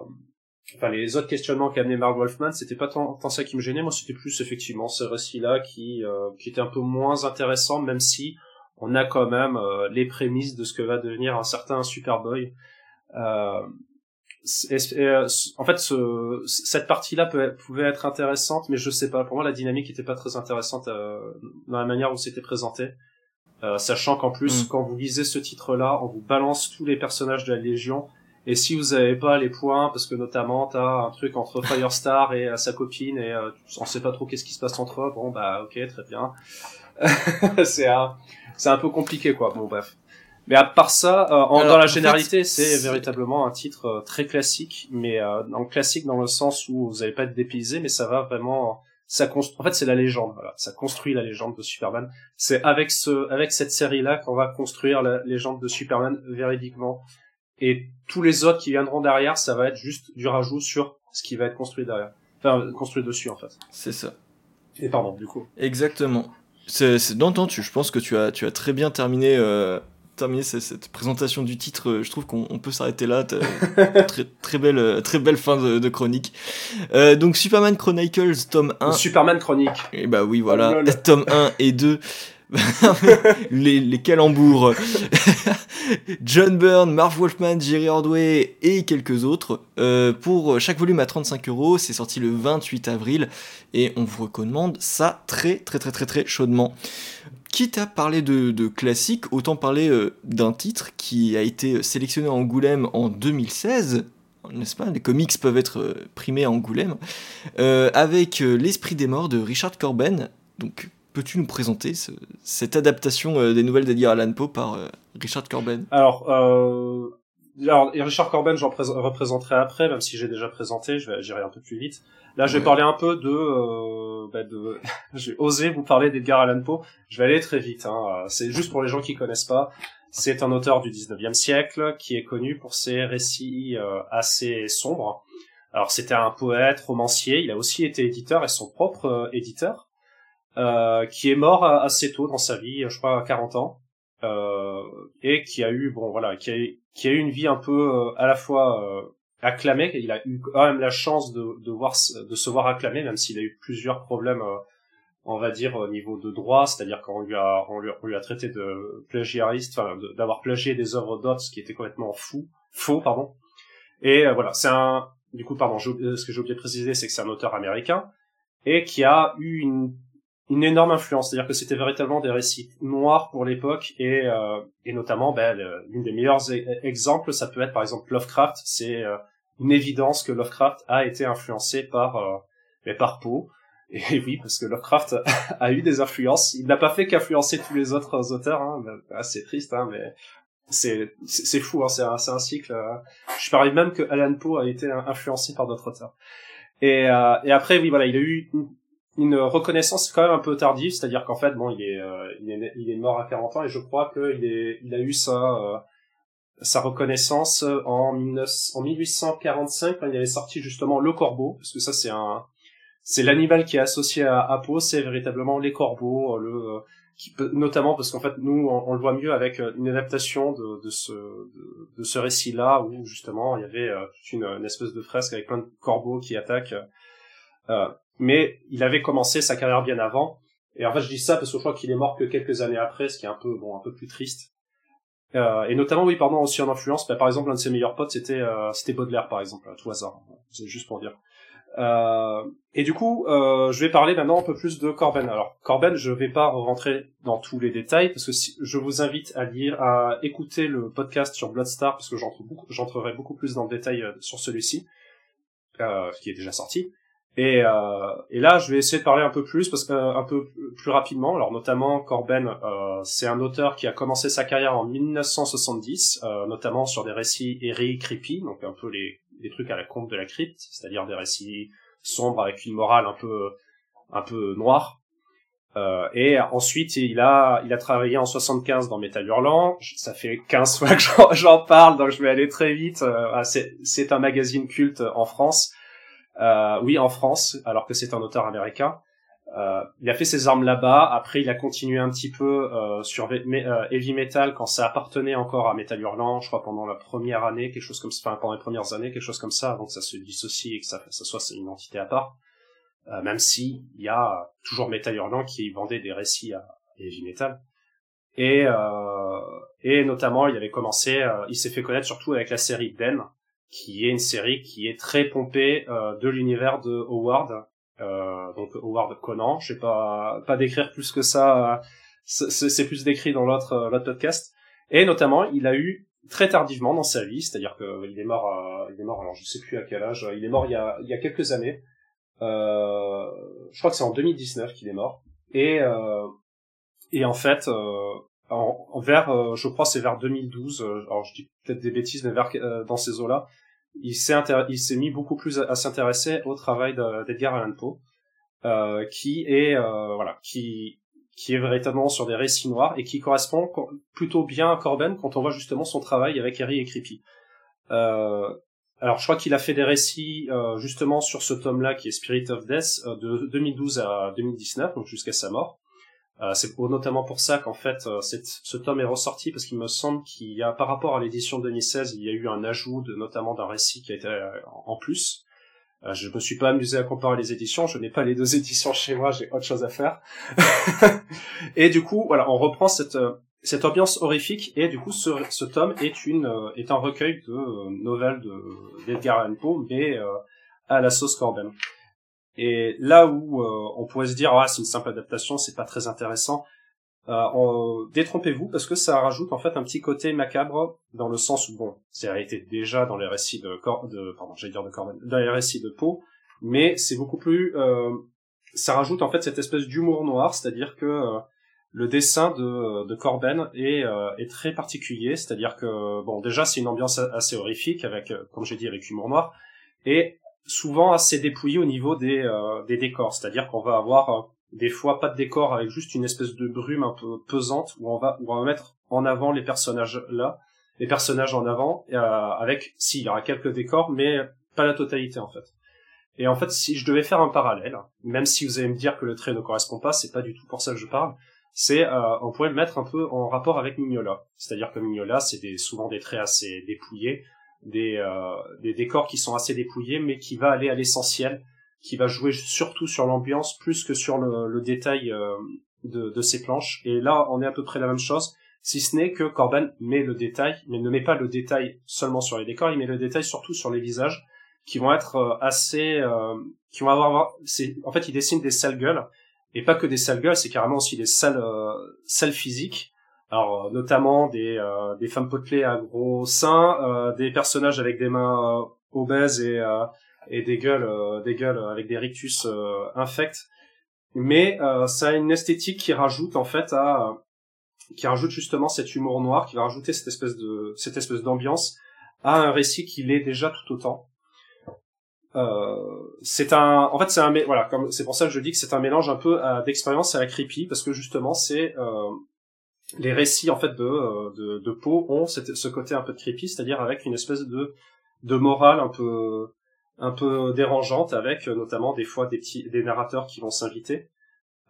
enfin les autres questionnements amené Mark Wolfman, c'était pas tant, ça qui me gênait, moi c'était plus effectivement ce récit-là qui euh, qui était un peu moins intéressant, même si on a quand même euh, les prémices de ce que va devenir un certain Superboy. Euh en fait, ce, cette partie-là pouvait être intéressante, mais je sais pas. Pour moi, la dynamique était pas très intéressante dans la manière où c'était présenté. Sachant qu'en plus, mm. quand vous lisez ce titre-là, on vous balance tous les personnages de la Légion et si vous avez pas les points, parce que notamment t'as un truc entre Firestar et euh, sa copine et euh, on sait pas trop qu'est-ce qui se passe entre eux, bon bah ok très bien. c'est un, c'est un peu compliqué quoi. Bon bref. Mais à part ça, euh, en, dans la généralité, c'est véritablement un titre euh, très classique, mais euh, en classique dans le sens où vous n'allez pas être dépaysé, mais ça va vraiment, ça construit. En fait, c'est la légende. Voilà, ça construit la légende de Superman. C'est avec ce, avec cette série là qu'on va construire la légende de Superman véridiquement et tous les autres qui viendront derrière, ça va être juste du rajout sur ce qui va être construit derrière. Enfin, construit dessus, en fait. C'est ça. Et pardon, du coup. Exactement. C'est d'entendu. Je pense que tu as, tu as très bien terminé, euh, terminé cette, présentation du titre. Je trouve qu'on peut s'arrêter là. très, très, belle, très belle fin de, chronique. Euh, donc, Superman Chronicles, tome 1. Superman Chronique. Et bah oui, voilà. Oh tome 1 et 2. les, les calembours. John Byrne, Marv Wolfman, Jerry Ordway et quelques autres. Euh, pour chaque volume à 35 euros, c'est sorti le 28 avril et on vous recommande ça très très très très très chaudement. Quitte à parler de, de classique, autant parler euh, d'un titre qui a été sélectionné à Angoulême en 2016, n'est-ce pas? Les comics peuvent être euh, primés à Angoulême, avec L'Esprit des Morts de Richard Corben, donc peux-tu nous présenter cette adaptation euh, des nouvelles d'Edgar Allan Poe par euh, Richard Corben? Alors, euh, Richard Corben, j'en représenterai après, même si j'ai déjà présenté, je vais j'irai un peu plus vite. Là, je vais parler un peu de, euh, bah de, j'ai osé vous parler d'Edgar Allan Poe. Je vais aller très vite. Hein. C'est juste pour les gens qui connaissent pas. C'est un auteur du 19e siècle qui est connu pour ses récits assez sombres. Alors, c'était un poète, romancier. Il a aussi été éditeur et son propre éditeur. Euh, qui est mort assez tôt dans sa vie, je crois à 40 ans, euh, et qui a eu, bon voilà, qui a, qui a eu une vie un peu euh, à la fois euh, acclamée, il a eu quand même la chance de, de, voir, de se voir acclamé, même s'il a eu plusieurs problèmes, on va dire, au niveau de droit, c'est-à-dire qu'on lui a, on lui, lui, a traité de plagiariste, enfin, d'avoir plagié des œuvres d'autres, ce qui était complètement fou, faux, pardon. Et voilà, c'est un, du coup, pardon, ce que j'ai oublié de préciser, c'est que c'est un auteur américain, et qui a eu une une énorme influence, c'est-à-dire que c'était véritablement des récits noirs pour l'époque et, euh, et notamment ben, l'une des meilleurs e-, exemples, ça peut être par exemple Lovecraft, c'est euh, une évidence que Lovecraft a été influencé par euh, ben, par Poe. Et oui, parce que Lovecraft a eu des influences. Il n'a pas fait qu'influencer tous les autres auteurs. Hein. Ben, c'est triste, hein, mais c'est c'est fou. Hein. C'est un, un cycle. Euh. Je parie même que Alan Poe a été influencé par d'autres auteurs. Et, euh, et après, oui, voilà, il a eu reconnaissance quand même un peu tardive, c'est-à-dire qu'en fait, bon, il est, euh, il est, mort à 40 ans et je crois qu'il est, il a eu sa, euh, sa reconnaissance en, 19, en 1845 quand il avait sorti justement Le Corbeau, parce que ça c'est un, c'est l'animal qui est associé à Apo, c'est véritablement les corbeaux, le, qui peut, notamment parce qu'en fait nous on, le voit mieux avec une adaptation de, de ce, de, ce récit-là où justement il y avait une, une, espèce de fresque avec plein de corbeaux qui attaquent. Euh, mais il avait commencé sa carrière bien avant. Et en fait, je dis ça parce que je crois qu'il est mort que quelques années après, ce qui est un peu, bon, un peu plus triste. Euh, et notamment, oui, pardon, aussi en influence. Bah, par exemple, l'un de ses meilleurs potes, c'était, euh, c'était Baudelaire, par exemple, à tout hasard. C'est juste pour dire. Euh, et du coup, euh, je vais parler maintenant un peu plus de Corben. Alors, Corben, je vais pas rentrer dans tous les détails parce que si, je vous invite à lire, à écouter le podcast sur Bloodstar parce que j'entrerai beaucoup, beaucoup plus dans le détail euh, sur celui-ci, euh, qui est déjà sorti. Et, euh, et là, je vais essayer de parler un peu plus, parce que un peu plus rapidement. Alors notamment, Corben, euh, c'est un auteur qui a commencé sa carrière en 1970, euh, notamment sur des récits airy, creepy, donc un peu les, trucs à la conte de la crypte, c'est-à-dire des récits sombres avec une morale un peu un peu noire. Euh, et ensuite, il a, il a travaillé en 75 dans Metal Hurlant. Ça fait 15 fois que j'en parle, donc je vais aller très vite. Euh, ah, c'est un magazine culte en France. Euh, oui, en France, alors que c'est un auteur américain. Euh, il a fait ses armes là-bas. Après, il a continué un petit peu euh, sur euh, heavy metal quand ça appartenait encore à Metal Hurlant, je crois pendant la première année, quelque chose comme ça, enfin pendant les premières années, quelque chose comme ça, avant que ça se dissocie et que ça, soit une entité à part. Euh, même si il y a toujours Metal Hurlant qui vendait des récits à heavy metal. Et, euh, et notamment, il avait commencé, il s'est fait connaître surtout avec la série Den, qui est une série qui est très pompée euh, de l'univers de Howard, euh, donc Howard Conan. Je vais pas pas décrire plus que ça. C'est plus décrit dans l'autre euh, l'autre podcast. Et notamment, il a eu très tardivement dans sa vie, c'est-à-dire qu'il est mort, il est mort. Alors je sais plus à quel âge. Il est mort il y a il y a quelques années. je crois que c'est en 2019 qu'il est mort. Et et en fait, en, vers, je crois c'est vers 2012, alors je dis peut-être des bêtises, mais vers, dans ces eaux-là, il s'est il s'est mis beaucoup plus à, s'intéresser au travail d'Edgar Allan Poe, euh, qui est euh, voilà, qui qui est véritablement sur des récits noirs et qui correspond plutôt bien à Corben quand on voit justement son travail avec Harry et Creepy. Euh, alors je crois qu'il a fait des récits euh, justement sur ce tome-là qui est Spirit of Death euh, de 2012 à 2019, donc jusqu'à sa mort. Euh, c'est notamment pour ça qu'en fait euh, ce tome est ressorti parce qu'il me semble qu'il y a par rapport à l'édition 2016 il y a eu un ajout de notamment d'un récit qui a été euh, en plus. Euh, je me suis pas amusé à comparer les éditions, je n'ai pas les deux éditions chez moi, j'ai autre chose à faire. et du coup voilà on reprend cette cette ambiance horrifique et du coup ce, ce tome est une est un recueil de nouvelles de d'Edgar Allan Poe mais à la sauce Corben. Et là où euh, on pourrait se dire ah c'est une simple adaptation, c'est pas très intéressant, euh, détrompez-vous parce que ça rajoute en fait un petit côté macabre dans le sens où bon, ça été déjà dans les récits de, Cor de pardon, j'allais dire de Corben, dans les récits de Poe, mais c'est beaucoup plus, euh, ça rajoute en fait cette espèce d'humour noir, c'est-à-dire que euh, le dessin de, de Corben est, euh, est très particulier, c'est-à-dire que bon déjà c'est une ambiance assez horrifique avec, comme j'ai dit, avec humour noir, et souvent assez dépouillé au niveau des, euh, des décors. C'est-à-dire qu'on va avoir euh, des fois pas de décor avec juste une espèce de brume un peu pesante où on va, où on va mettre en avant les personnages là, les personnages en avant, euh, avec, si, il y aura quelques décors, mais pas la totalité en fait. Et en fait, si je devais faire un parallèle, même si vous allez me dire que le trait ne correspond pas, c'est pas du tout pour ça que je parle, c'est, euh, on pourrait le mettre un peu en rapport avec Mignola. C'est-à-dire que Mignola, c'est souvent des traits assez dépouillés, des, euh, des décors qui sont assez dépouillés, mais qui va aller à l'essentiel, qui va jouer surtout sur l'ambiance plus que sur le, détail euh, de, de ces planches. Et là, on est à peu près la même chose, si ce n'est que Corben met le détail, mais ne met pas le détail seulement sur les décors, il met le détail surtout sur les visages, qui vont être euh, assez, qui vont avoir, en fait, il dessine des sales gueules, et pas que des sales gueules, c'est carrément aussi des sales sales physiques. Alors notamment des des femmes potelées à gros seins, des personnages avec des mains obèses et et des gueules des gueules avec des rictus infects. Mais ça a une esthétique qui rajoute en fait à qui rajoute justement cet humour noir, qui va rajouter cette espèce de cette espèce d'ambiance à un récit qui l'est déjà tout autant. Euh, c'est un, en fait, c'est un, voilà, comme c'est pour ça que je dis que c'est un mélange un peu d'expérience à la creepy, parce que justement, c'est euh, les récits en fait de euh, de, Poe ont ce côté un peu creepy, c'est-à-dire avec une espèce de de morale un peu un peu dérangeante, avec notamment des fois des petits des narrateurs qui vont s'inviter.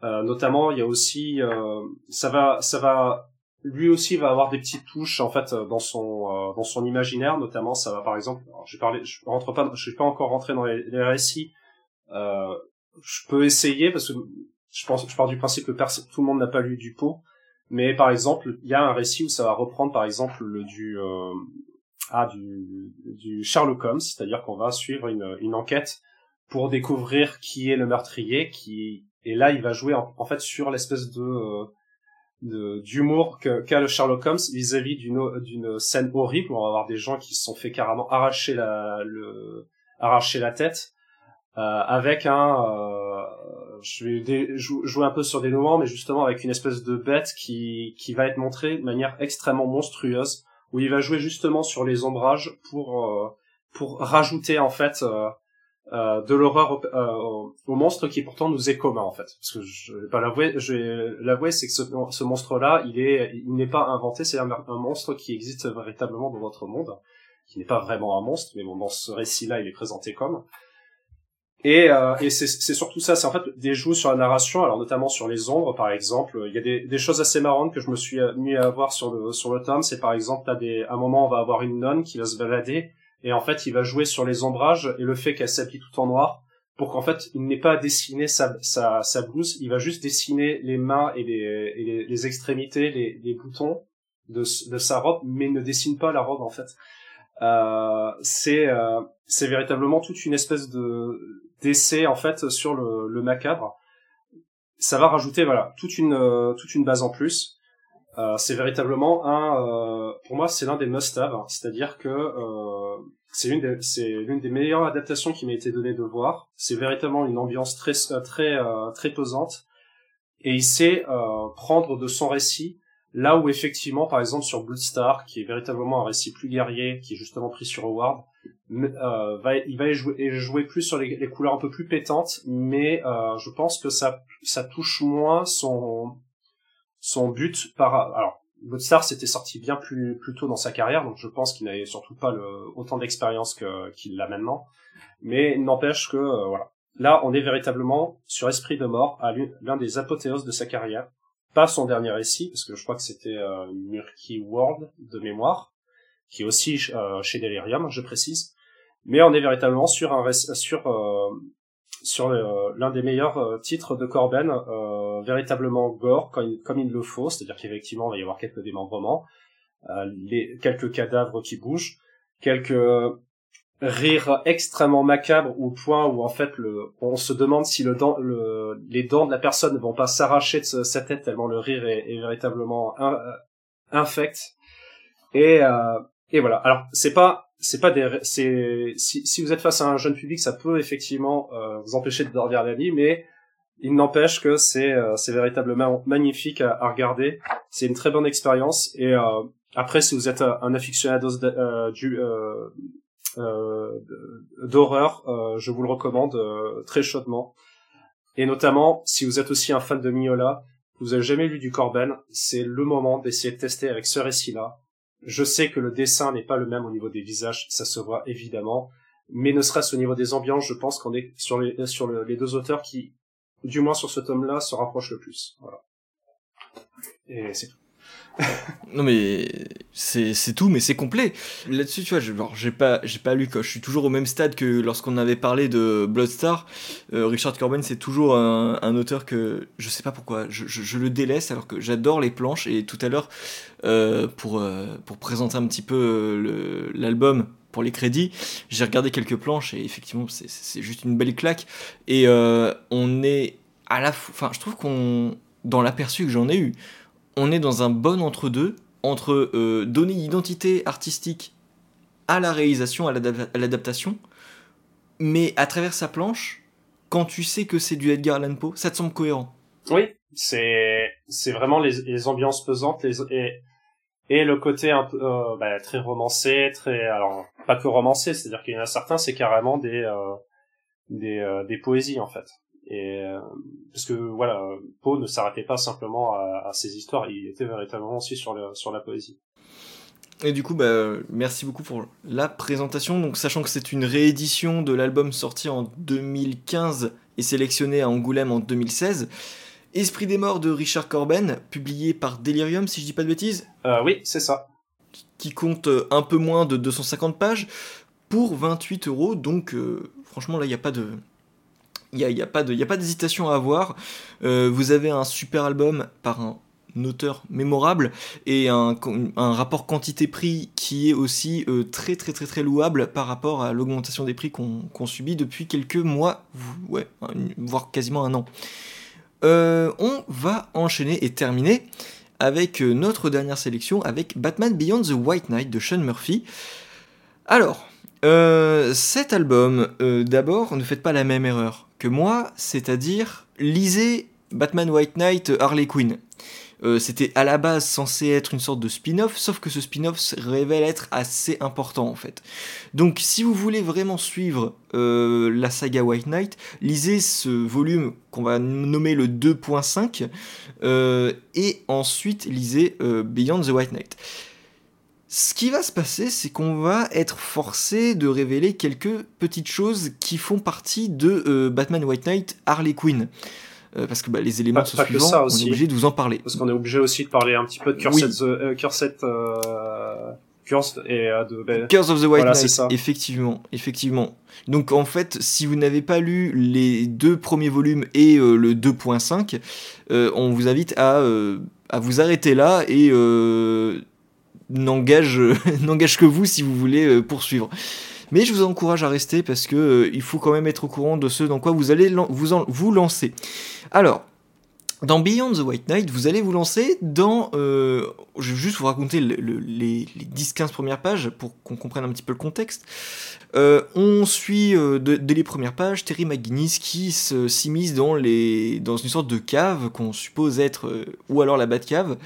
Euh, notamment, il y a aussi, euh, ça va, ça va, lui aussi va avoir des petites touches en fait dans son euh, dans son imaginaire. Notamment, ça va par exemple, je parlé, je rentre pas, je suis pas encore rentré dans les, récits. je peux essayer parce que je pense, je pars du principe que tout le monde n'a pas lu du pot. Mais par exemple, il y a un récit où ça va reprendre par exemple le du ah du du Sherlock Holmes, c'est-à-dire qu'on va suivre une, une enquête pour découvrir qui est le meurtrier, qui et là, il va jouer en, fait sur l'espèce de euh, d'humour qu'a le Sherlock Holmes vis-à-vis d'une d'une scène horrible où on va avoir des gens qui se sont fait carrément arracher la le arracher la tête euh, avec un euh, je vais jouer un peu sur des moments mais justement avec une espèce de bête qui qui va être montrée de manière extrêmement monstrueuse où il va jouer justement sur les ombrages pour euh, pour rajouter en fait euh, euh, de l'horreur euh, au, monstre qui pourtant nous est commun en fait. Parce que je vais l'avouer l'avouer c'est que ce, monstre là il est il n'est pas inventé c'est un, monstre qui existe véritablement dans notre monde qui n'est pas vraiment un monstre mais bon dans ce récit là il est présenté comme et, euh, et c'est surtout ça, c'est en fait des jeux sur la narration, alors notamment sur les ombres par exemple. Il y a des, des choses assez marrantes que je me suis mis à voir sur le sur le tome. C'est par exemple, t'as des, à un moment on va avoir une nonne qui va se balader et en fait il va jouer sur les ombrages et le fait qu'elle s'habille tout en noir pour qu'en fait il n'ait pas à dessiner sa, sa, sa, blouse, il va juste dessiner les mains et les, et les, les, extrémités, les, les boutons de, de, sa robe, mais ne dessine pas la robe en fait. Euh, c'est euh, c'est véritablement toute une espèce de d'essai en fait sur le, macabre. Ça va rajouter voilà toute une euh, base en plus. Euh, c'est véritablement un, euh, pour moi, c'est l'un des must-have. Hein. C'est-à-dire que c'est l'une des, c'est l'une des meilleures adaptations qui m'a été donnée de voir. C'est véritablement une ambiance très, très, très pesante. Et il sait prendre de son récit là où effectivement, par exemple, sur Bloodstar, qui est véritablement un récit plus guerrier, qui est justement pris sur Howard, euh, il va jouer, jouer plus sur les, couleurs un peu plus pétantes, mais euh, je pense que ça, touche moins son, but par alors Bloodstar s'était sorti bien plus tôt dans sa carrière donc je pense qu'il n'avait surtout pas autant d'expérience qu'il l'a maintenant. Mais n'empêche que euh, voilà. Là on est véritablement sur Esprit de mort à l'un des apothéoses de sa carrière. Pas son dernier récit parce que je crois que c'était Murky World de mémoire qui est aussi euh, chez Delirium je précise mais on est véritablement sur un sur euh, sur euh, l'un des meilleurs euh, titres de Corben, euh, véritablement gore comme, comme il le faut, c'est-à-dire qu'effectivement il va y avoir quelques démembrements, les, quelques cadavres qui bougent, quelques rires extrêmement macabres au point où en fait le, on se demande si le dent, le, les dents de la personne ne vont pas s'arracher de sa tête tellement le rire est, véritablement infect. Et, et voilà. Alors c'est pas c'est pas des c'est si, si vous êtes face à un jeune public ça peut effectivement euh, vous empêcher de dormir la nuit mais il n'empêche que c'est euh, c'est véritablement magnifique à, regarder. C'est une très bonne expérience. Et euh, après si vous êtes un aficionado du d'horreur je vous le recommande très chaudement. Et notamment si vous êtes aussi un fan de Miola vous avez jamais lu du Corben c'est le moment d'essayer de tester avec ce récit là je sais que le dessin n'est pas le même au niveau des visages, ça se voit évidemment, mais ne serait-ce au niveau des ambiances, je pense qu'on est sur les, sur les deux auteurs qui, du moins sur ce tome-là, se rapprochent le plus. Voilà. Et c'est tout. Non mais c'est tout mais c'est complet. Là-dessus tu vois j'ai pas j'ai pas lu je suis toujours au même stade que lorsqu'on avait parlé de Bloodstar. Euh, Richard Corben c'est toujours un, auteur que je sais pas pourquoi. Je, je, le délaisse alors que j'adore les planches. Et tout à l'heure euh, pour euh, pour présenter un petit peu l'album pour les crédits j'ai regardé quelques planches et effectivement c'est juste une belle claque. Et on est à la enfin, je trouve qu'on, dans l'aperçu que j'en ai eu, on est dans un bon entre-deux entre euh, donner identité artistique à la réalisation, à l'adaptation, mais à travers sa planche, quand tu sais que c'est du Edgar Allan Poe, ça te semble cohérent. Oui, c'est vraiment les, ambiances pesantes et et le côté un euh, bah, très romancé, très alors pas que romancé, c'est-à-dire qu'il y en a certains c'est carrément des euh, des euh, des poésies en fait. Et euh, parce que voilà, Poe ne s'arrêtait pas simplement à, à, ses histoires, il était véritablement aussi sur le, sur la poésie. Et du coup, bah, merci beaucoup pour la présentation. Donc, sachant que c'est une réédition de l'album sorti en 2015 et sélectionné à Angoulême en 2016. Esprit des morts de Richard Corben, publié par Delirium, si je dis pas de bêtises. Euh, oui, c'est ça. Qui compte un peu moins de 250 pages pour 28 euros. Donc, euh, franchement, là, il n'y a pas de. Il n'y a, y a, pas d'hésitation à avoir. Euh, vous avez un super album par un auteur mémorable et un, rapport quantité-prix qui est aussi euh, très très très très louable par rapport à l'augmentation des prix qu'on subit depuis quelques mois, ouais, voire quasiment un an. Euh, on va enchaîner et terminer avec notre dernière sélection avec Batman Beyond the White Knight de Sean Murphy. Alors, cet album, d'abord, ne faites pas la même erreur que moi, c'est-à-dire lisez Batman White Knight Harley Quinn. Euh, c'était à la base censé être une sorte de spin-off, sauf que ce spin-off se révèle être assez important en fait. Donc si vous voulez vraiment suivre euh, la saga White Knight, lisez ce volume qu'on va nommer le 2.5 euh, et ensuite lisez Beyond the White Knight. Ce qui va se passer, c'est qu'on va être forcé de révéler quelques petites choses qui font partie de Batman White Knight Harley Quinn. Euh, parce que bah, les éléments sont suivants, on est obligé de vous en parler. Parce qu'on est obligé aussi de parler un petit peu de Curse, euh, Curse, euh, Curse et de ben, Curse of the White Knight, effectivement, effectivement. Donc en fait, si vous n'avez pas lu les deux premiers volumes et le 2.5, on vous invite à, à vous arrêter là et n'engage que vous si vous voulez poursuivre. Mais je vous encourage à rester parce que il faut quand même être au courant de ce dans quoi vous allez vous, lancer. Alors, dans Beyond the White Knight, vous allez vous lancer dans... Euh, je vais juste vous raconter les, 10-15 premières pages pour qu'on comprenne un petit peu le contexte. Euh, on suit euh, dès les premières pages Terry McGuinness qui s'immisce dans, dans une sorte de cave qu'on suppose être... ou alors la Batcave,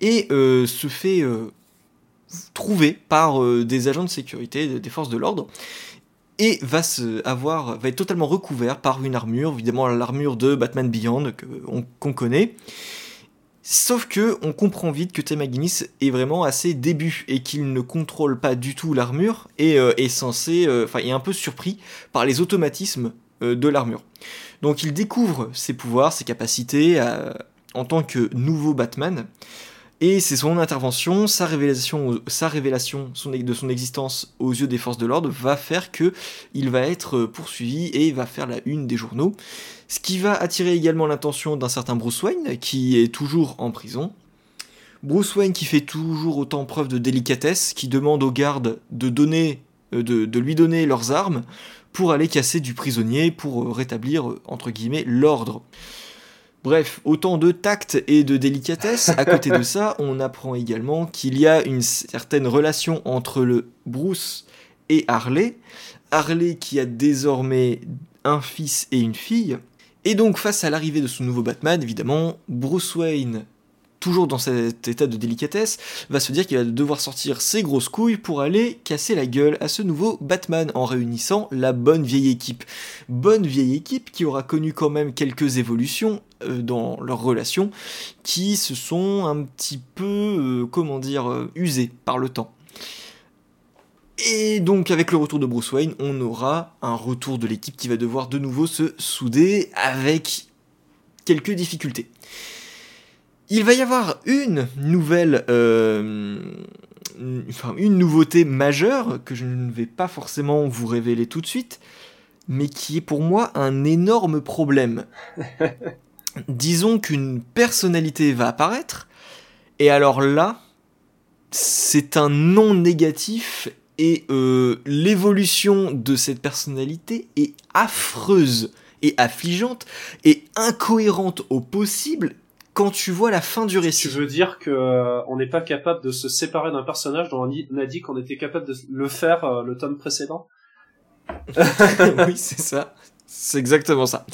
et se fait trouver par des agents de sécurité des forces de l'ordre et va se avoir va être totalement recouvert par une armure, évidemment l'armure de Batman Beyond qu'on connaît. Sauf que on comprend vite que Tim McGuinness est vraiment à ses débuts et qu'il ne contrôle pas du tout l'armure et euh, est censé, euh, enfin, est un peu surpris par les automatismes euh, de l'armure. Donc il découvre ses pouvoirs, ses capacités en tant que nouveau Batman et c'est son intervention, sa révélation, de son existence aux yeux des forces de l'ordre va faire que il va être poursuivi et va faire la une des journaux. Ce qui va attirer également l'attention d'un certain Bruce Wayne qui est toujours en prison. Bruce Wayne qui fait toujours autant preuve de délicatesse, qui demande aux gardes de euh, lui donner leurs armes pour aller casser du prisonnier, pour rétablir entre guillemets l'ordre. Bref, autant de tact et de délicatesse. À côté de ça, on apprend également qu'il y a une certaine relation entre le Bruce et Harley. Harley qui a désormais un fils et une fille. Et donc face à l'arrivée de ce nouveau Batman, évidemment, Bruce Wayne toujours dans cet état de délicatesse, va se dire qu'il va devoir sortir ses grosses couilles pour aller casser la gueule à ce nouveau Batman en réunissant la bonne vieille équipe. Bonne vieille équipe qui aura connu quand même quelques évolutions euh, dans leurs relations qui se sont un petit peu, euh, comment dire, euh, usées par le temps. Et donc avec le retour de Bruce Wayne, on aura un retour de l'équipe qui va devoir de nouveau se souder avec quelques difficultés. Il va y avoir une nouvelle, euh, enfin une nouveauté majeure que je ne vais pas forcément vous révéler tout de suite, mais qui est pour moi un énorme problème. Disons qu'une personnalité va apparaître, et alors là, c'est un non négatif et euh, l'évolution de cette personnalité est affreuse est affligeante et incohérente au possible quand tu vois la fin du récit. Tu veux dire que euh, on n'est pas capable de se séparer d'un personnage dont on a dit qu'on était capable de le faire euh, le tome précédent? Oui, c'est ça. C'est exactement ça.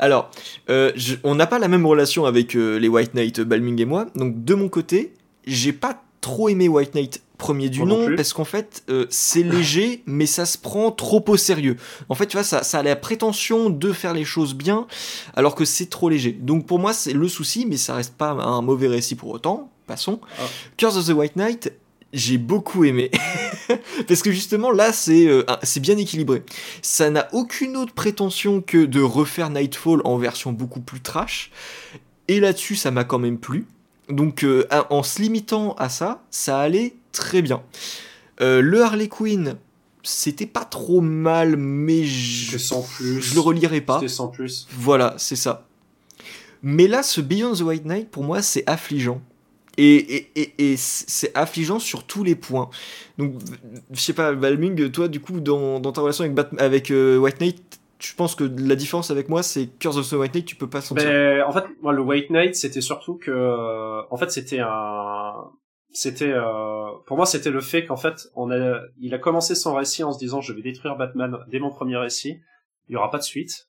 Alors, euh, on n'a pas la même relation avec les White Knight, Balming et moi. Donc, de mon côté, j'ai pas trop aimé White Knight premier du nom parce qu'en fait euh, c'est léger mais ça se prend trop au sérieux. En fait tu vois ça, ça a la prétention de faire les choses bien alors que c'est trop léger. Donc pour moi c'est le souci mais ça reste pas un mauvais récit pour autant. Passons. Ah. Curse of the White Knight j'ai beaucoup aimé parce que justement là c'est euh, c'est bien équilibré. Ça n'a aucune autre prétention que de refaire Nightfall en version beaucoup plus trash et là-dessus ça m'a quand même plu. Donc euh, en se limitant à ça, ça allait très bien. Euh, le Harley Quinn, c'était pas trop mal, mais je, sans plus. je le relirai pas. C'était sans plus. Voilà, c'est ça. Mais là, ce Beyond the White Knight, pour moi, c'est affligeant. Et, et, et, c'est affligeant sur tous les points. Donc, je sais pas, Valming, toi, du coup, dans, dans ta relation avec, avec euh, White Knight, je pense que la différence avec moi, c'est Curse of the White Knight, tu peux pas sentir. Ben, en fait, moi, le White Knight, c'était surtout que, en fait, c'était un, c'était, euh... pour moi, c'était le fait qu'en fait, on a, il a commencé son récit en se disant, je vais détruire Batman dès mon premier récit, il y aura pas de suite.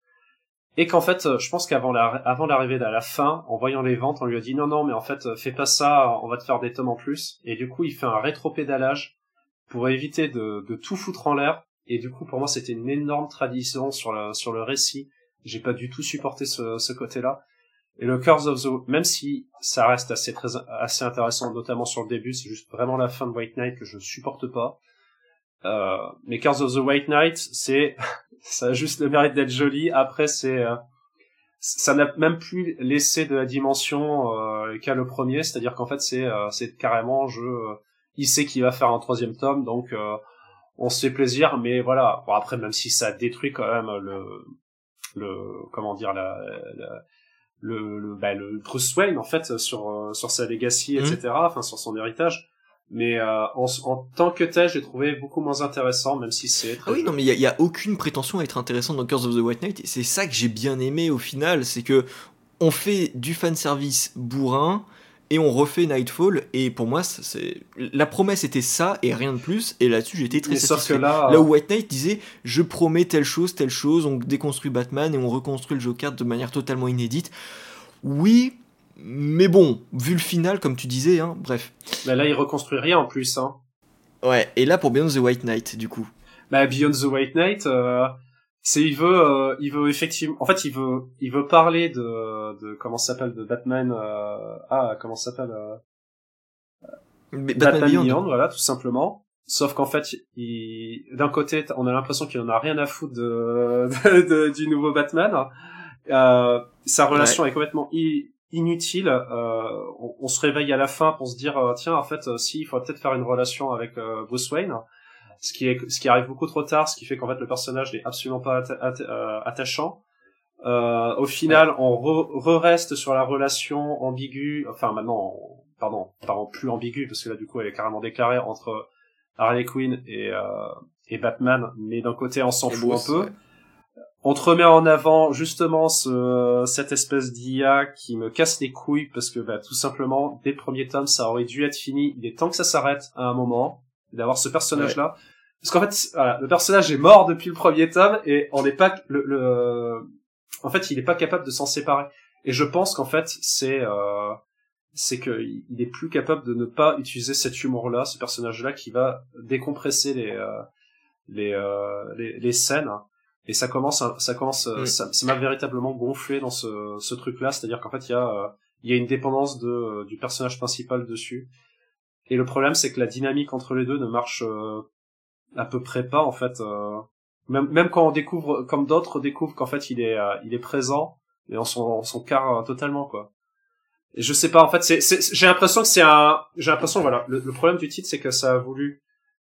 Et qu'en fait, je pense qu'avant la, avant l'arrivée à la fin, en voyant les ventes, on lui a dit non, non, mais en fait, fais pas ça, on va te faire des tomes en plus. Et du coup, il fait un rétro-pédalage pour éviter de, tout foutre en l'air et du coup, pour moi, c'était une énorme tradition sur le, sur le récit. J'ai pas du tout supporté ce, ce côté-là. Et le Curse of the, même si ça reste assez très, assez intéressant, notamment sur le début, c'est juste vraiment la fin de White Knight que je supporte pas. Euh, mais Curse of the White Knight, c'est, ça a juste le mérite d'être joli. Après, c'est, euh, ça n'a même plus laissé de la dimension euh, qu'à le premier, c'est-à-dire qu'en fait, c'est, euh, c'est carrément, je, il sait qu'il va faire un troisième tome, donc on se fait plaisir, mais voilà. Bon, après, même si ça détruit quand même le, le, comment dire, la, le, le, bah, le Bruce Wayne en fait sur euh, sur sa legacy, etc. Mhm. Enfin, sur son héritage. Mais euh, en, en, tant que tel, j'ai trouvé beaucoup moins intéressant, même si c'est. Ah oui, non, mais il y, a aucune prétention à être intéressant dans Curse of the White Knight. C'est ça que j'ai bien aimé au final, c'est que on fait du fan service bourrin et on refait Nightfall et pour moi c'est la promesse était ça et rien de plus et là-dessus j'étais très satisfait. là, là où White Knight disait je promets telle chose telle chose on déconstruit Batman et on reconstruit le Joker de manière totalement inédite. Oui, mais bon, vu le final comme tu disais hein, bref. Mais là il reconstruit rien en plus hein. Ouais, et là pour Beyond the White Knight du coup. Bah Beyond the White Knight euh, c'est il veut euh, il veut effectivement en fait il veut il veut parler de de comment s'appelle de Batman euh, ah comment s'appelle euh, Batman, Beyond. voilà tout simplement. Sauf qu'en fait il d'un côté on a l'impression qu'il en a rien à foutre de, de, du nouveau Batman. Euh, sa relation est complètement inutile. On, on, se réveille à la fin pour se dire tiens en fait si il faudrait peut-être faire une relation avec Bruce Wayne ce qui est ce qui arrive beaucoup trop tard, ce qui fait qu'en fait le personnage n'est absolument pas euh, attachant. Euh, au final, on re-reste sur la relation ambiguë, enfin maintenant, pardon, pardon, plus ambiguë parce que là du coup elle est carrément déclarée entre Harley Quinn et euh, et Batman, mais d'un côté on s'en fout un peu. On te remet en avant justement ce, cette espèce d'IA qui me casse les couilles parce que bah, tout simplement, dès le premier tome, ça aurait dû être fini. Il est temps que ça s'arrête à un moment, d'avoir ce personnage-là. Parce qu'en fait, voilà, le personnage est mort depuis le premier tome et on n'est pas le, le, en fait, il n'est pas capable de s'en séparer. Et je pense qu'en fait, c'est euh, c'est qu'il est plus capable de ne pas utiliser cet humour-là, ce personnage-là, qui va décompresser les euh, les, euh, les, les scènes. Et ça commence, ça commence, ça, m'a véritablement gonflé dans ce, ce truc-là, c'est-à-dire qu'en fait, il y a euh, il y a une dépendance de du personnage principal dessus. Et le problème, c'est que la dynamique entre les deux ne marche euh, à peu près pas en fait. Euh, même, même quand on découvre, comme d'autres découvrent qu'en fait il est, euh, il est présent, et on s'en, son car euh, totalement quoi. Je sais pas en fait, c'est, j'ai l'impression que c'est un, j'ai l'impression voilà, le, problème du titre c'est que ça a voulu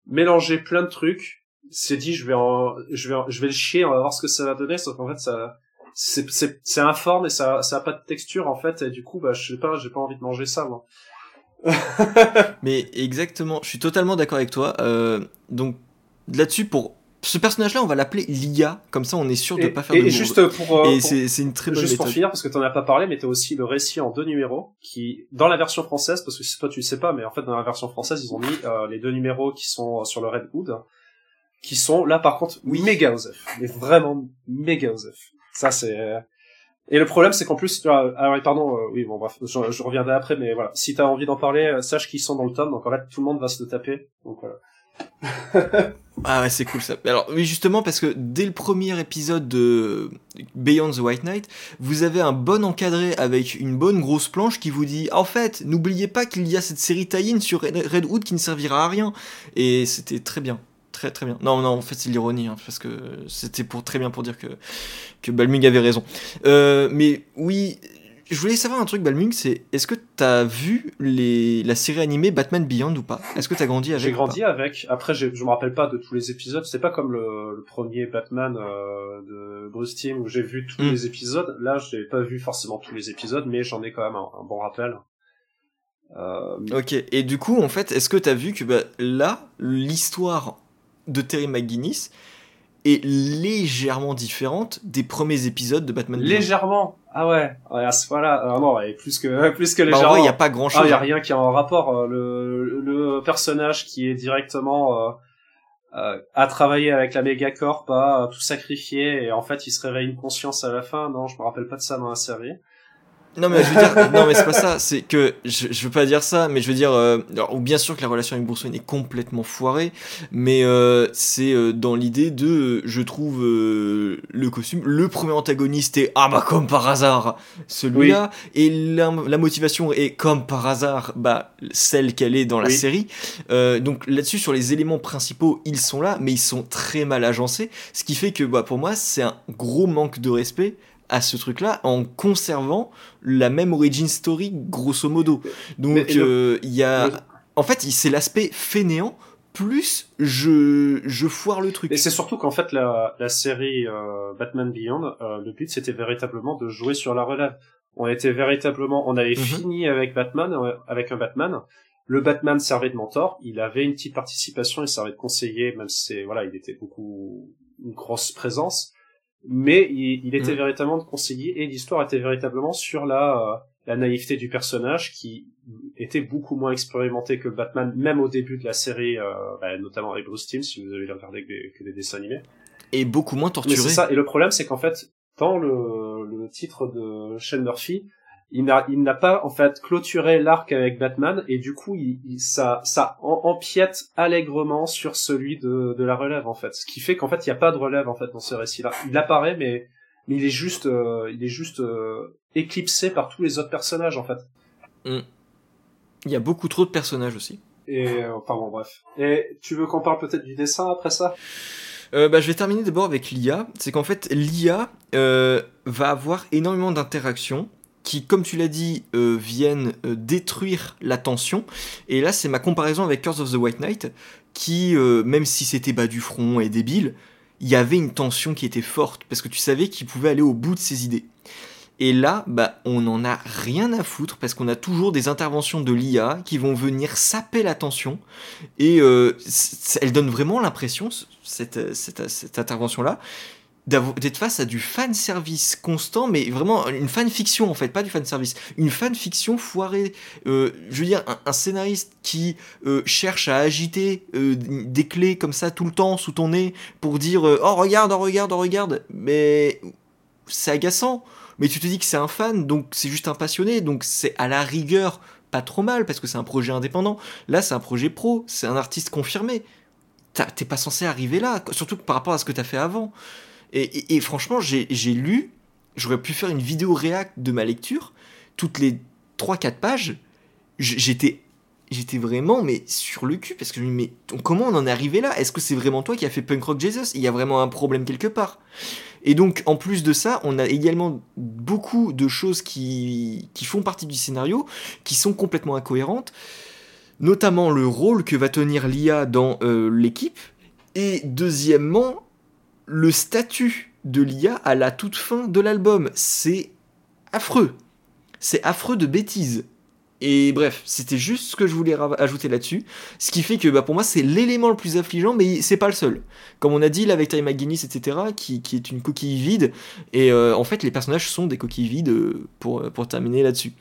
mélanger plein de trucs. C'est dit je vais en, je vais, je vais le chier, on va voir ce que ça va donner, sauf qu'en fait ça, c'est, c'est, c'est informe et ça, ça a pas de texture en fait, et du coup bah je sais pas, j'ai pas envie de manger ça moi. Mais exactement, je suis totalement d'accord avec toi. Euh, donc là-dessus, pour ce personnage-là, on va l'appeler Lia, comme ça on est sûr de ne pas faire et, de Et juste pour, et c'est une très bonne juste méthode. pour finir, parce que t'en as pas parlé, mais t'as aussi le récit en deux numéros qui, dans la version française, parce que si toi tu le sais pas, mais en fait dans la version française ils ont mis euh, les deux numéros qui sont sur le Red Hood, qui sont là par contre oui. méga osef, mais vraiment méga osef. Ça c'est et le problème, c'est qu'en plus, alors, pardon, euh, oui, bon, bref, je, je, reviendrai après, mais voilà, si t'as envie d'en parler, euh, sache qu'ils sont dans le tome, donc en fait, tout le monde va se le taper, donc voilà. Ah ouais, c'est cool ça. Alors justement parce que dès le premier épisode de Beyond the White Knight, vous avez un bon encadré avec une bonne grosse planche qui vous dit en fait, n'oubliez pas qu'il y a cette série tie sur Red Hood qui ne servira à rien. Et c'était très bien. Très très bien. Non, non, en fait c'est l'ironie, hein, parce que c'était pour très bien pour dire que, que Balmung avait raison. Euh, mais oui, je voulais savoir un truc, Balmung, c'est est-ce que t'as vu les, la série animée Batman Beyond ou pas? Est-ce que t'as grandi avec J'ai grandi avec. Après, je me rappelle pas de tous les épisodes. C'est pas comme le, le premier Batman euh, de Bruce Timm où j'ai vu tous mm. les épisodes. Là, j'ai pas vu forcément tous les épisodes, mais j'en ai quand même un, un bon rappel. Euh... Ok, et du coup, en fait, est-ce que t'as vu que bah, là, l'histoire de Terry McGuinness est légèrement différente des premiers épisodes de Batman. Légèrement. Ah ouais. ouais à ce ah non, plus que plus que légèrement. Bah, il y a pas grand chose. Il ah, y a rien qui est en rapport. Euh, le, le personnage qui est directement euh, euh, à travailler avec la Megacorp, à tout sacrifier et en fait il se réveille une conscience à la fin. Non, je me rappelle pas de ça dans la série. Non mais je veux dire, non mais c'est pas ça, c'est que je, je veux pas dire ça, mais je veux dire, euh, alors, bien sûr que la relation avec Wayne est complètement foirée, mais euh, c'est euh, dans l'idée de, je trouve le costume, le premier antagoniste est ah bah comme par hasard celui-là, et la, la, motivation est comme par hasard bah celle qu'elle est dans la série, donc là-dessus sur les éléments principaux ils sont là, mais ils sont très mal agencés, ce qui fait que bah pour moi c'est un gros manque de respect à ce truc-là en conservant la même origin story grosso modo. Donc il euh, y a, en fait, c'est l'aspect fainéant plus je je foire le truc. Et c'est surtout qu'en fait la, la série euh, Batman Beyond, euh, le but c'était véritablement de jouer sur la relève. On était véritablement, on avait mhm. fini avec Batman, avec un Batman. Le Batman servait de mentor, il avait une petite participation, il servait de conseiller, même si voilà, il était beaucoup une grosse présence mais il, il était mm. véritablement conseillé et l'histoire était véritablement sur la, euh, la naïveté du personnage qui était beaucoup moins expérimenté que Batman, même au début de la série, euh, bah, notamment avec Bruce Timm, si vous avez regardé que des, que des dessins animés. Et beaucoup moins torturé. c'est ça. Et le problème, c'est qu'en fait, dans le, le titre de Shane Murphy, il n'a il n'a pas en fait clôturé l'arc avec Batman et du coup il, ça ça empiète allègrement sur celui de, de la relève en fait. Ce qui fait qu'en fait il n'y a pas de relève en fait dans ce récit là il apparaît mais mais il est juste euh, il est juste euh, éclipsé par tous les autres personnages en fait. Mm. il y a beaucoup trop de personnages aussi. Et euh, enfin bon bref. Et tu veux qu'on parle peut-être du dessin après ça? Euh, bah, je vais terminer d'abord avec l'IA. C'est qu'en fait, l'IA euh, va avoir énormément d'interactions qui, comme tu l'as dit, euh, viennent euh, détruire la tension. Et là, c'est ma comparaison avec Curse of the White Knight, qui, euh, même si c'était bas du front et débile, il y avait une tension qui était forte, parce que tu savais qu'il pouvait aller au bout de ses idées. Et là, bah, on n'en a rien à foutre parce qu'on a toujours des interventions de l'IA qui vont venir saper la tension. Et elle donne vraiment l'impression, cette, intervention-là, d'être face à du fan service constant, mais vraiment une fan fiction en fait, pas du fan service, une fan fiction foirée. Euh, je veux dire, un, scénariste qui euh, cherche à agiter euh, des clés comme ça tout le temps sous ton nez pour dire oh regarde, oh regarde, oh regarde, mais c'est agaçant. Mais tu te dis que c'est un fan, donc c'est juste un passionné, donc c'est à la rigueur pas trop mal parce que c'est un projet indépendant. Là, c'est un projet pro, c'est un artiste confirmé. T'es pas censé arriver là, surtout par rapport à ce que t'as fait avant. Et, franchement, j'ai lu, j'aurais pu faire une vidéo réact de ma lecture, toutes les 3-4 pages, j'étais j'étais vraiment mais sur le cul parce que je me mais comment on en est arrivé là? Est-ce que c'est vraiment toi qui as fait Punk Rock Jesus? Il y a vraiment un problème quelque part. Et donc en plus de ça, on a également beaucoup de choses qui, qui font partie du scénario qui sont complètement incohérentes, notamment le rôle que va tenir l'IA dans euh, l'équipe. Et deuxièmement le statut de l'IA à la toute fin de l'album. C'est affreux. C'est affreux de bêtises. Et bref, c'était juste ce que je voulais ajouter là-dessus. Ce qui fait que bah, pour moi, c'est l'élément le plus affligeant, mais c'est pas le seul. Comme on a dit là avec McGuinness, etc., qui, qui, est une coquille vide. Et euh, en fait, les personnages sont des coquilles vides euh, pour, pour terminer là-dessus.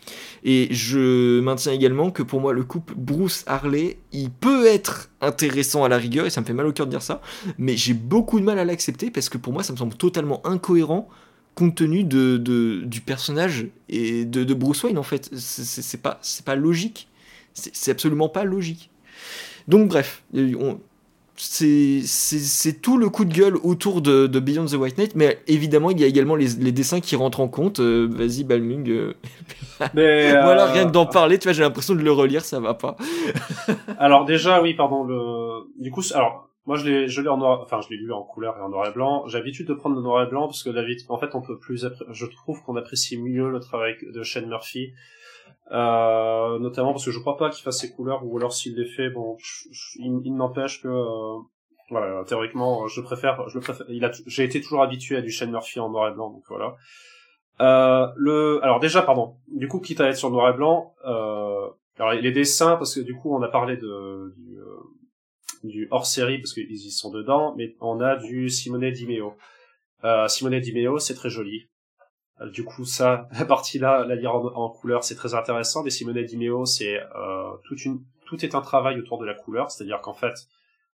Et je maintiens également que pour moi, le couple Bruce-Harley, il peut être intéressant à la rigueur, et ça me fait mal au cœur de dire ça, mais j'ai beaucoup de mal à l'accepter parce que pour moi, ça me semble totalement incohérent compte tenu de, du personnage et de, Bruce Wayne en fait. C'est pas, pas logique. C'est absolument pas logique. Donc bref, c'est tout le coup de gueule autour de, Beyond the White Knight, mais évidemment il y a également les, dessins qui rentrent en compte. Euh, vas-y Balming. Euh. voilà, rien que d'en euh, parler, tu vois, j'ai l'impression de le relire, ça va pas. alors déjà, oui, pardon. Le... Du coup, alors moi, je l'ai, je l'ai en noir, enfin, je l'ai lu en couleur et en noir et blanc. J'ai l'habitude de prendre le noir et blanc parce que David, en fait, on peut plus, je trouve qu'on apprécie mieux le travail de Shane Murphy, euh, notamment parce que je crois pas qu'il fasse ses couleurs ou alors s'il les fait, bon, il, n'empêche que, euh, voilà, théoriquement, je préfère, je le préfère. Il a, j'ai été toujours habitué à du Shane Murphy en noir et blanc, donc voilà. Euh, le, alors déjà, pardon. Du coup, quitte à être sur noir et blanc, euh, alors les dessins, parce que du coup, on a parlé de, du, euh, du hors-série parce qu'ils y sont dedans, mais on a du Simone Di Meo. Euh, Simone Di Meo, c'est très joli. Euh, du coup, ça, la partie-là, la lire en, couleur, c'est très intéressant. Mais Simone Di Meo, c'est euh, toute une, tout est un travail autour de la couleur, c'est-à-dire qu'en fait,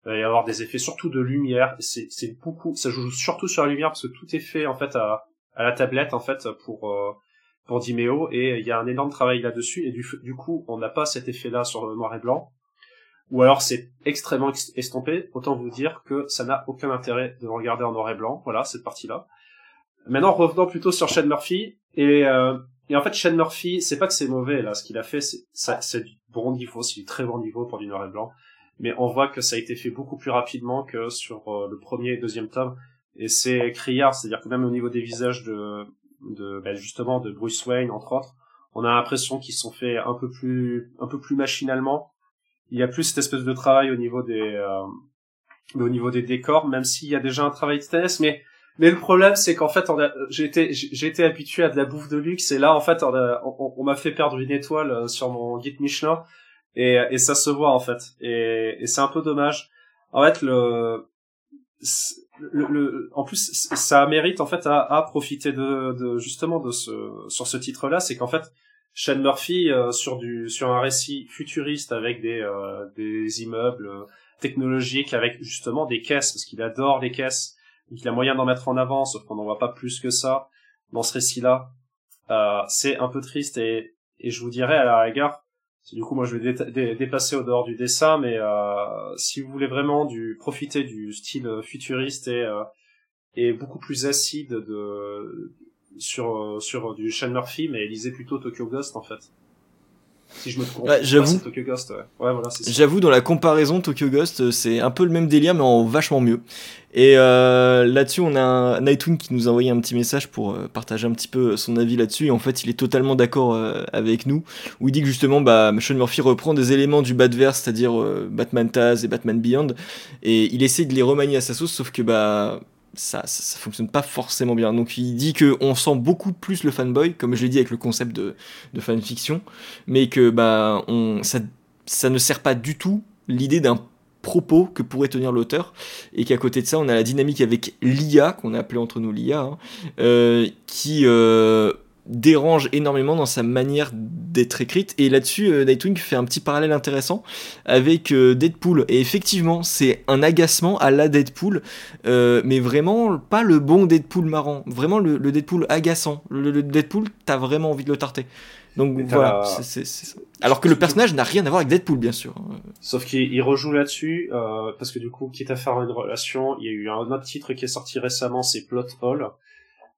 il va y avoir des effets surtout de lumière. C'est, c'est beaucoup, ça joue surtout sur la lumière parce que tout est fait en fait à, à la tablette en fait pour euh, pour Dimeo et il y a un énorme travail là-dessus et du, du coup on n'a pas cet effet-là sur le noir et blanc ou alors c'est extrêmement estompé, autant vous dire que ça n'a aucun intérêt de regarder en noir et blanc, voilà, cette partie-là. Maintenant, revenons plutôt sur Shane Murphy, et, euh, et en fait, Shane Murphy, c'est pas que c'est mauvais, là, ce qu'il a fait, c'est, du bon niveau, c'est du très bon niveau pour du noir et blanc, mais on voit que ça a été fait beaucoup plus rapidement que sur euh, le premier et deuxième tome, et c'est criard, c'est-à-dire que même au niveau des visages de, de ben justement, de Bruce Wayne, entre autres, on a l'impression qu'ils sont faits un peu plus, un peu plus machinalement, il y a plus cette espèce de travail au niveau des euh, au niveau des décors, même s'il y a déjà un travail de TS, mais mais le problème c'est qu'en fait j'ai été habitué à de la bouffe de luxe et là en fait on, m'a fait perdre une étoile euh, sur mon guide Michelin et, et ça se voit en fait et, et c'est un peu dommage. En fait le le, en plus ça mérite en fait à, à profiter de, de justement de ce sur ce titre là c'est qu'en fait Shane Murphy euh, sur du sur un récit futuriste avec des euh, des immeubles euh, technologiques avec justement des caisses parce qu'il adore les caisses. Donc il a moyen d'en mettre en avant sauf qu'on n'en voit pas plus que ça dans ce récit là c'est un peu triste et et je vous dirais à la rigueur du coup moi je vais dépasser au dehors du dessin mais si vous voulez vraiment du profiter du style futuriste et et beaucoup plus acide de sur, euh, sur du Sean Murphy, mais lisez plutôt Tokyo Ghost en fait. Si je me trompe, ouais, j'avoue. Tokyo Ghost, ouais. voilà, j'avoue, dans la comparaison, Tokyo Ghost, euh, c'est un peu le même délire, mais en vachement mieux. Et euh, là-dessus, on a un Nightwing qui nous a envoyé un petit message pour euh, partager un petit peu son avis là-dessus. Et en fait, il est totalement d'accord avec nous, où il dit que justement, bah, Sean Murphy reprend des éléments du Batverse, c'est-à-dire Batman Taz et Batman Beyond, et il essaie de les remanier à sa sauce, sauf que bah ça, ça, fonctionne pas forcément bien. Donc il dit que on sent beaucoup plus le fanboy, comme je l'ai dit avec le concept de, de fanfiction, mais que bah on, ça, ça ne sert pas du tout l'idée d'un propos que pourrait tenir l'auteur et qu'à côté de ça on a la dynamique avec l'IA qu'on a appelé entre nous l'IA hein, euh, qui euh, dérange énormément dans sa manière d'être écrite. Et là-dessus, euh, Nightwing fait un petit parallèle intéressant avec euh, Deadpool. Et effectivement, c'est un agacement à la Deadpool, euh, mais vraiment pas le bon Deadpool marrant, vraiment le, Deadpool agaçant. Le, Deadpool, t'as vraiment envie de le tarter. Donc voilà, alors que le personnage n'a rien à voir avec Deadpool, bien sûr. Hein. Sauf qu'il rejoue là-dessus, parce que du coup, quitte à faire une relation, il y a eu un autre titre qui est sorti récemment, c'est Plot Hole,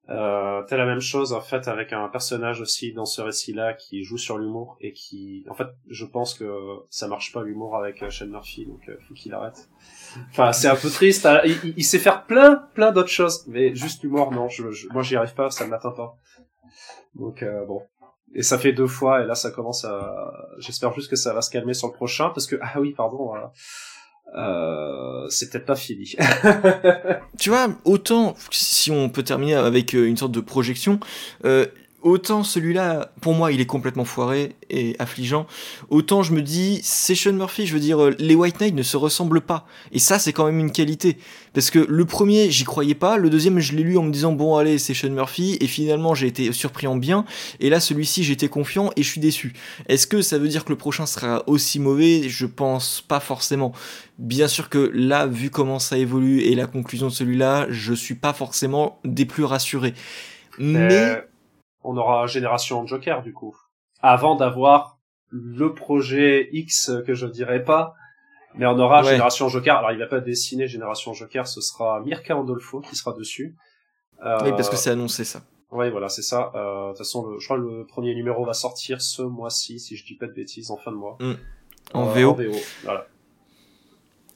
euh, t'as la même chose en fait avec un personnage aussi dans ce récit-là qui joue sur l'humour et qui, en fait, je pense que ça marche pas l'humour avec euh, Shane Murphy, donc euh, faut qu'il arrête. Enfin, c'est un peu triste. Hein. Il, sait faire plein, plein d'autres choses, mais juste l'humour, non. Je, moi, j'y arrive pas, ça ne m'atteint pas. Donc euh, bon. Et ça fait deux fois, et là, ça commence à. J'espère juste que ça va se calmer sur le prochain, parce que ah oui, pardon. Voilà euh, c'est peut-être pas fini. tu vois, autant si on peut terminer avec euh, une sorte de projection, euh, autant celui-là, pour moi, il est complètement foiré et affligeant, autant je me dis, c'est Sean Murphy, je veux dire, euh, les White Knight ne se ressemblent pas. Et ça, c'est quand même une qualité. Parce que le premier, j'y croyais pas, le deuxième, je l'ai lu en me disant, bon, allez, c'est Sean Murphy, et finalement, j'ai été surpris en bien, et là, celui-ci, j'étais confiant et je suis déçu. Est-ce que ça veut dire que le prochain sera aussi mauvais? Je pense pas forcément. Bien sûr que là, vu comment ça évolue et la conclusion de celui-là, je suis pas forcément des plus rassurés. Mais on aura Génération Joker du coup. Avant d'avoir le projet X que je dirais pas, mais on aura Génération Joker. Alors il va pas dessiner Génération Joker, ce sera Mirka Andolfo qui sera dessus. oui, parce que c'est annoncé ça. Oui, voilà, c'est ça. Euh, de toute façon, je crois que le premier numéro va sortir ce mois-ci, si je dis pas de bêtises, en fin de mois. Mm. En, VO. en VO. Voilà.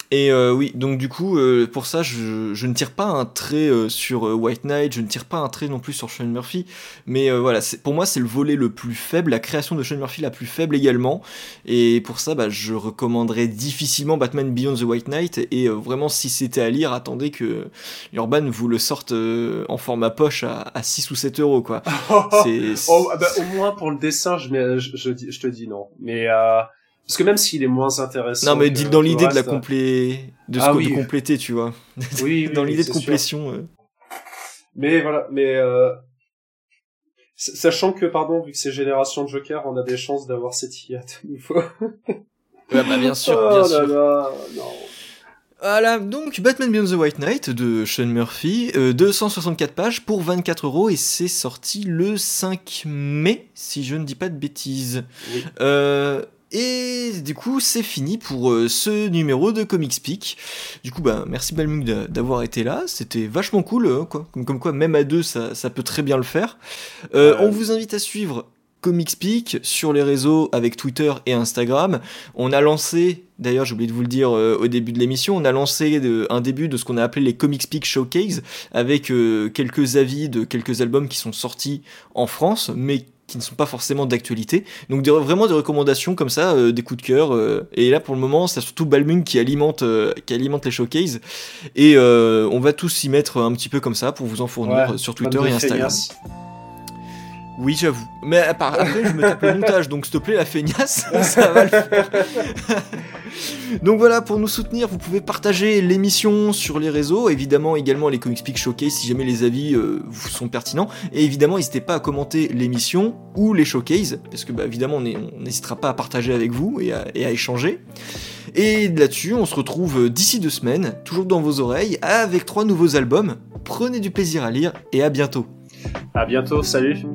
Et euh, oui, donc du coup, euh, pour ça, je, je, ne tire pas un trait euh, sur White Knight, je ne tire pas un trait non plus sur Sean Murphy, mais voilà, pour moi, c'est le volet le plus faible, la création de Sean Murphy la plus faible également, et pour ça, bah, je recommanderais difficilement Batman Beyond the White Knight, et vraiment, si c'était à lire, attendez que Urban vous le sorte en format poche à, à, 6 ou 7 euros, quoi. oh, bah, au moins pour le dessin, je, je, je, je te dis non, mais... Parce que même s'il est moins intéressant. Non, mais dans l'idée de la complé... de, ah de compléter, tu vois. Oui, dans l'idée de complétion. Euh. Mais voilà, mais euh... sachant que, pardon, vu que c'est Génération de Joker, on a des chances d'avoir cette IA de nouveau. ouais, bah bien sûr, bien oh sûr. Là non. Voilà, donc Batman Beyond the White Knight de Sean Murphy, 264 euh, pages pour 24 euros et c'est sorti le 5 mai, si je ne dis pas de bêtises. Oui. Euh, et du coup, c'est fini pour euh, ce numéro de Comics Peak. Du coup, bah, merci Balmung d'avoir été là. C'était vachement cool, hein, quoi. Comme, quoi, même à deux, ça, peut très bien le faire. Euh, on vous invite à suivre Comics Peak sur les réseaux avec Twitter et Instagram. On a lancé, d'ailleurs j'ai oublié de vous le dire euh, au début de l'émission, on a lancé un début de ce qu'on a appelé les Comics Peak Showcase avec quelques avis de quelques albums qui sont sortis en France, mais qui ne sont pas forcément d'actualité. Donc vraiment des recommandations comme ça, euh, des coups de cœur. Euh, et là pour le moment, c'est surtout Balmung qui alimente, euh, qui alimente les showcases. Et on va tous s'y mettre un petit peu comme ça pour vous en fournir sur Twitter et Instagram. Oui, j'avoue. Mais après, je me tape le montage, donc s'il te plaît, la feignasse, ça va le faire. donc voilà, pour nous soutenir, vous pouvez partager l'émission sur les réseaux, évidemment également les Comics Peak Showcase si jamais les avis euh, vous sont pertinents, et évidemment n'hésitez pas à commenter l'émission ou les showcases, parce que bah, évidemment on n'hésitera pas à partager avec vous et à, et à échanger. Et là-dessus, on se retrouve d'ici deux semaines, toujours dans vos oreilles, avec trois nouveaux albums. Prenez du plaisir à lire et à bientôt. À bientôt, salut